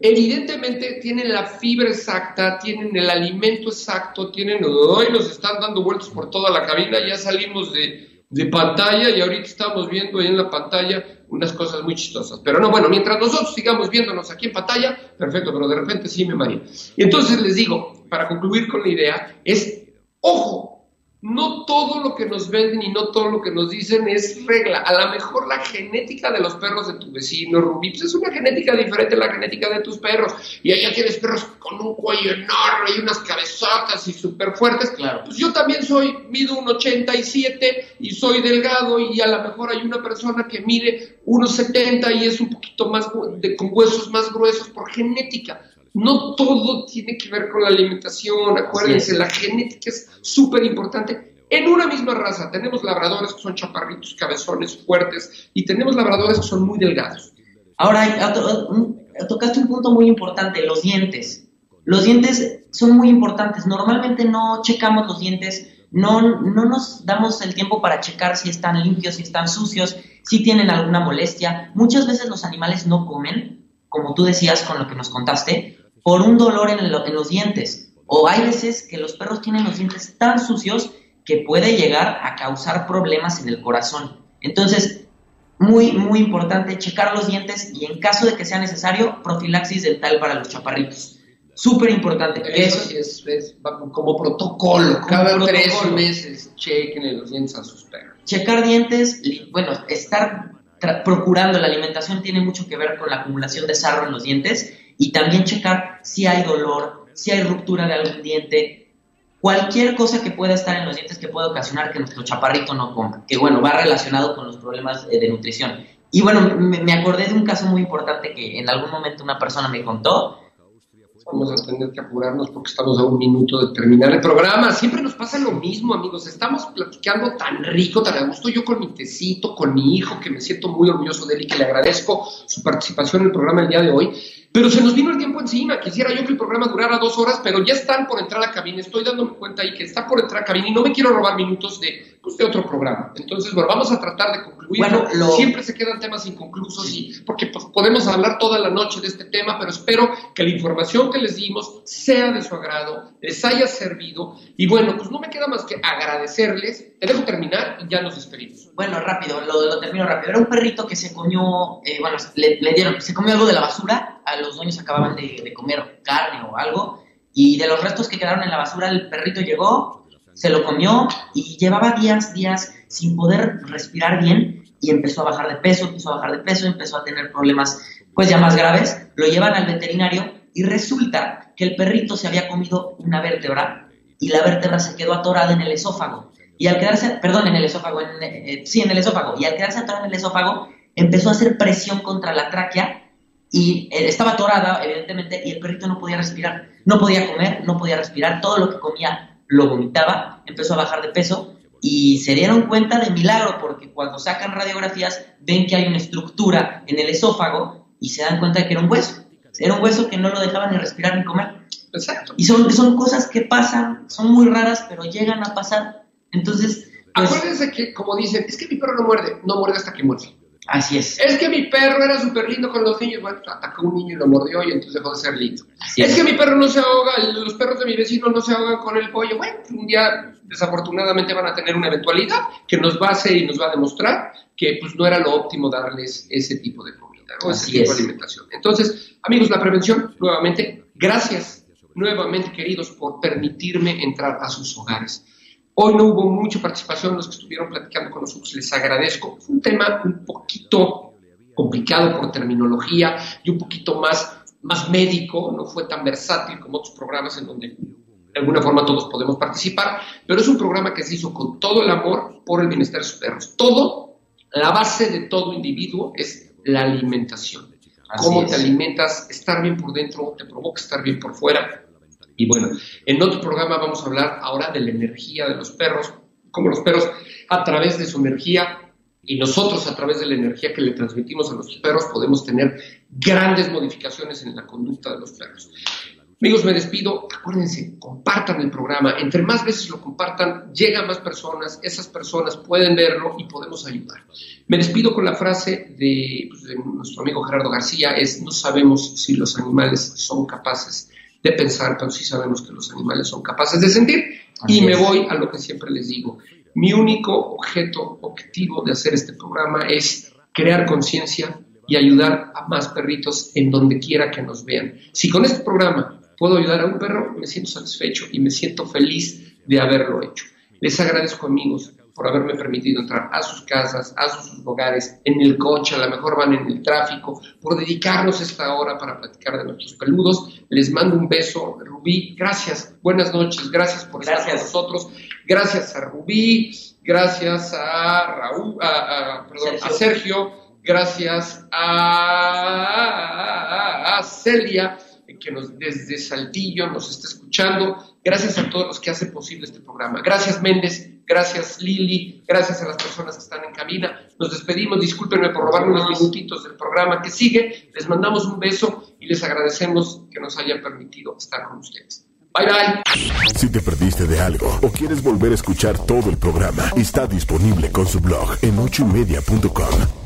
B: Evidentemente tienen la fibra exacta, tienen el alimento exacto, tienen, hoy nos están dando vueltas por toda la cabina, ya salimos de, de pantalla y ahorita estamos viendo ahí en la pantalla unas cosas muy chistosas. Pero no, bueno, mientras nosotros sigamos viéndonos aquí en pantalla, perfecto, pero de repente sí me maría. Y entonces les digo, para concluir con la idea, es, ojo, no todo lo que nos venden y no todo lo que nos dicen es regla. A lo mejor la genética de los perros de tu vecino, Rubí, pues es una genética diferente a la genética de tus perros. Y allá tienes perros con un cuello enorme y unas cabezotas y súper fuertes. Claro. Pues yo también soy, mido un 87 y soy delgado y a lo mejor hay una persona que mide 1,70 y es un poquito más, de, con huesos más gruesos por genética. No todo tiene que ver con la alimentación, acuérdense, la genética es súper importante, En una misma raza tenemos labradores que son chaparritos, cabezones, fuertes, y tenemos labradores que son muy delgados.
C: Ahora, tocaste un punto muy importante, los dientes. Los dientes son muy importantes. Normalmente no checamos los dientes, no, no nos damos el tiempo para checar si están limpios, si están sucios, si tienen alguna molestia. Muchas veces los animales no comen, como tú decías con lo que nos contaste, por un dolor en, en los dientes. O hay veces que los perros tienen los dientes tan sucios que puede llegar a causar problemas en el corazón. Entonces, muy, muy importante checar los dientes y en caso de que sea necesario, profilaxis dental para los chaparritos. Súper importante.
B: Eso, sí es, como protocolo. Cada tres meses chequen los dientes a sus perros.
C: Checar dientes, bueno, estar procurando la alimentación tiene mucho que ver con la acumulación de sarro en los dientes y también checar si hay dolor, si hay ruptura de algún diente, cualquier cosa que pueda estar en los dientes que pueda ocasionar que nuestro chaparrito no coma, que bueno, va relacionado con los problemas eh, de nutrición. Y bueno, me, acordé de un caso muy importante que en algún momento una persona me contó.
B: Vamos a tener que apurarnos porque estamos a un minuto de terminar el programa. Siempre nos pasa lo mismo, amigos. Estamos platicando tan rico, tan a gusto. Yo con mi tecito, con mi hijo, que me siento muy orgulloso de él y que le agradezco su participación en el programa el día de hoy. Pero se nos vino el tiempo encima. Quisiera yo que el programa durara dos horas, pero ya están por entrar a cabina. Estoy dándome cuenta ahí que está por entrar a cabina y no me quiero robar minutos de, pues, de otro programa. Entonces, bueno, vamos a tratar de concluir. Bueno, Siempre se quedan temas inconclusos y porque pues, podemos hablar toda la noche de este tema, pero espero que la información que les dimos sea de su agrado, les haya servido. Y bueno, pues no me queda más que agradecerles. Te dejo terminar y ya nos despedimos.
C: Bueno, rápido, lo, lo termino rápido. Era un perrito que se comió, eh, bueno, le, le dieron, se comió algo de la basura a los dueños acababan de, comer carne o algo, y de los restos que quedaron en la basura, el perrito llegó, se lo comió y llevaba días, días sin poder respirar bien y empezó a bajar de peso, empezó a bajar de peso, empezó a tener problemas pues ya más graves, lo llevan al veterinario y resulta que el perrito se había comido una vértebra y la vértebra se quedó atorada en el esófago. Y al quedarse, perdón, en el esófago, en, eh, sí, en el esófago, y al quedarse atorada en el esófago, empezó a hacer presión contra la tráquea y eh, estaba atorada, evidentemente, y el perrito no podía respirar. No podía comer, no podía respirar, todo lo que comía lo vomitaba, empezó a bajar de peso y se dieron cuenta de milagro porque cuando sacan radiografías ven que hay una estructura en el esófago y se dan cuenta de que era un hueso. Era un hueso que no lo dejaba ni respirar ni comer.
B: Exacto.
C: Y son, son cosas que pasan, son muy raras, pero llegan a pasar. Entonces...
B: Pues, Acuérdense que, como dicen, es que mi perro no muerde, no muerde hasta que muerde.
C: Así es.
B: Es que mi perro era súper lindo con los niños. Bueno, atacó a un niño y lo mordió y entonces dejó de ser lindo. es, que mi perro no se ahoga, los perros de mi vecino no se ahogan con el pollo. Bueno, un día desafortunadamente van a tener una eventualidad que nos va a hacer y nos va a demostrar que pues no era lo óptimo darles ese tipo de comida, ¿no? ese tipo de alimentación. Entonces, amigos, la prevención, nuevamente, gracias nuevamente, queridos, por permitirme entrar a sus hogares. Hoy no hubo mucha participación los que estuvieron platicando con nosotros, les agradezco. Fue un tema un poquito complicado por terminología y un poquito más, más médico, no fue tan versátil como otros programas en donde de alguna forma todos podemos participar, pero es un programa que se hizo con todo el amor por el bienestar de sus perros. Todo, la base de todo individuo es la alimentación. Cómo te alimentas, estar bien por dentro, te provoca estar bien por fuera. Y bueno, en otro programa vamos a hablar ahora de la energía de los perros, cómo los perros a través de su energía y nosotros a través de la energía que le transmitimos a nuestros perros podemos tener grandes modificaciones en la conducta de los perros. Amigos, me despido. Acuérdense, compartan el programa. Entre más veces lo compartan, llegan más personas. Esas personas pueden verlo y podemos ayudar. Me despido con la frase de, pues, de nuestro amigo Gerardo García, es, no sabemos si los animales son capaces de pensar, pero sí sabemos que los animales son capaces de sentir. y me voy a lo que siempre les digo. Mi único objeto, objetivo de hacer este programa es crear conciencia y ayudar a más perritos en donde quiera que nos vean. Si con este programa puedo ayudar a un perro, me siento satisfecho y me siento feliz de haberlo hecho. Les agradezco amigos por haberme permitido entrar a sus casas, a sus hogares, en el coche, a lo mejor van en el tráfico, por dedicarnos esta hora para platicar de nuestros peludos. Les mando un beso, Rubí, gracias, buenas noches, gracias por estar con nosotros, gracias a Rubí, gracias a Raúl, a, perdón, Sergio. a Sergio, gracias a, a Celia, que nos, desde Saltillo nos está escuchando. Gracias a todos los que hacen posible este programa. Gracias Méndez, gracias Lili, gracias a las personas que están en cabina. Nos despedimos, discúlpenme por robarme unos minutitos del programa que sigue. Les mandamos un beso y les agradecemos que nos hayan permitido estar con ustedes. Bye bye.
A: Si te perdiste de algo o quieres volver a escuchar todo el programa, está disponible con su blog en ochoymedia.com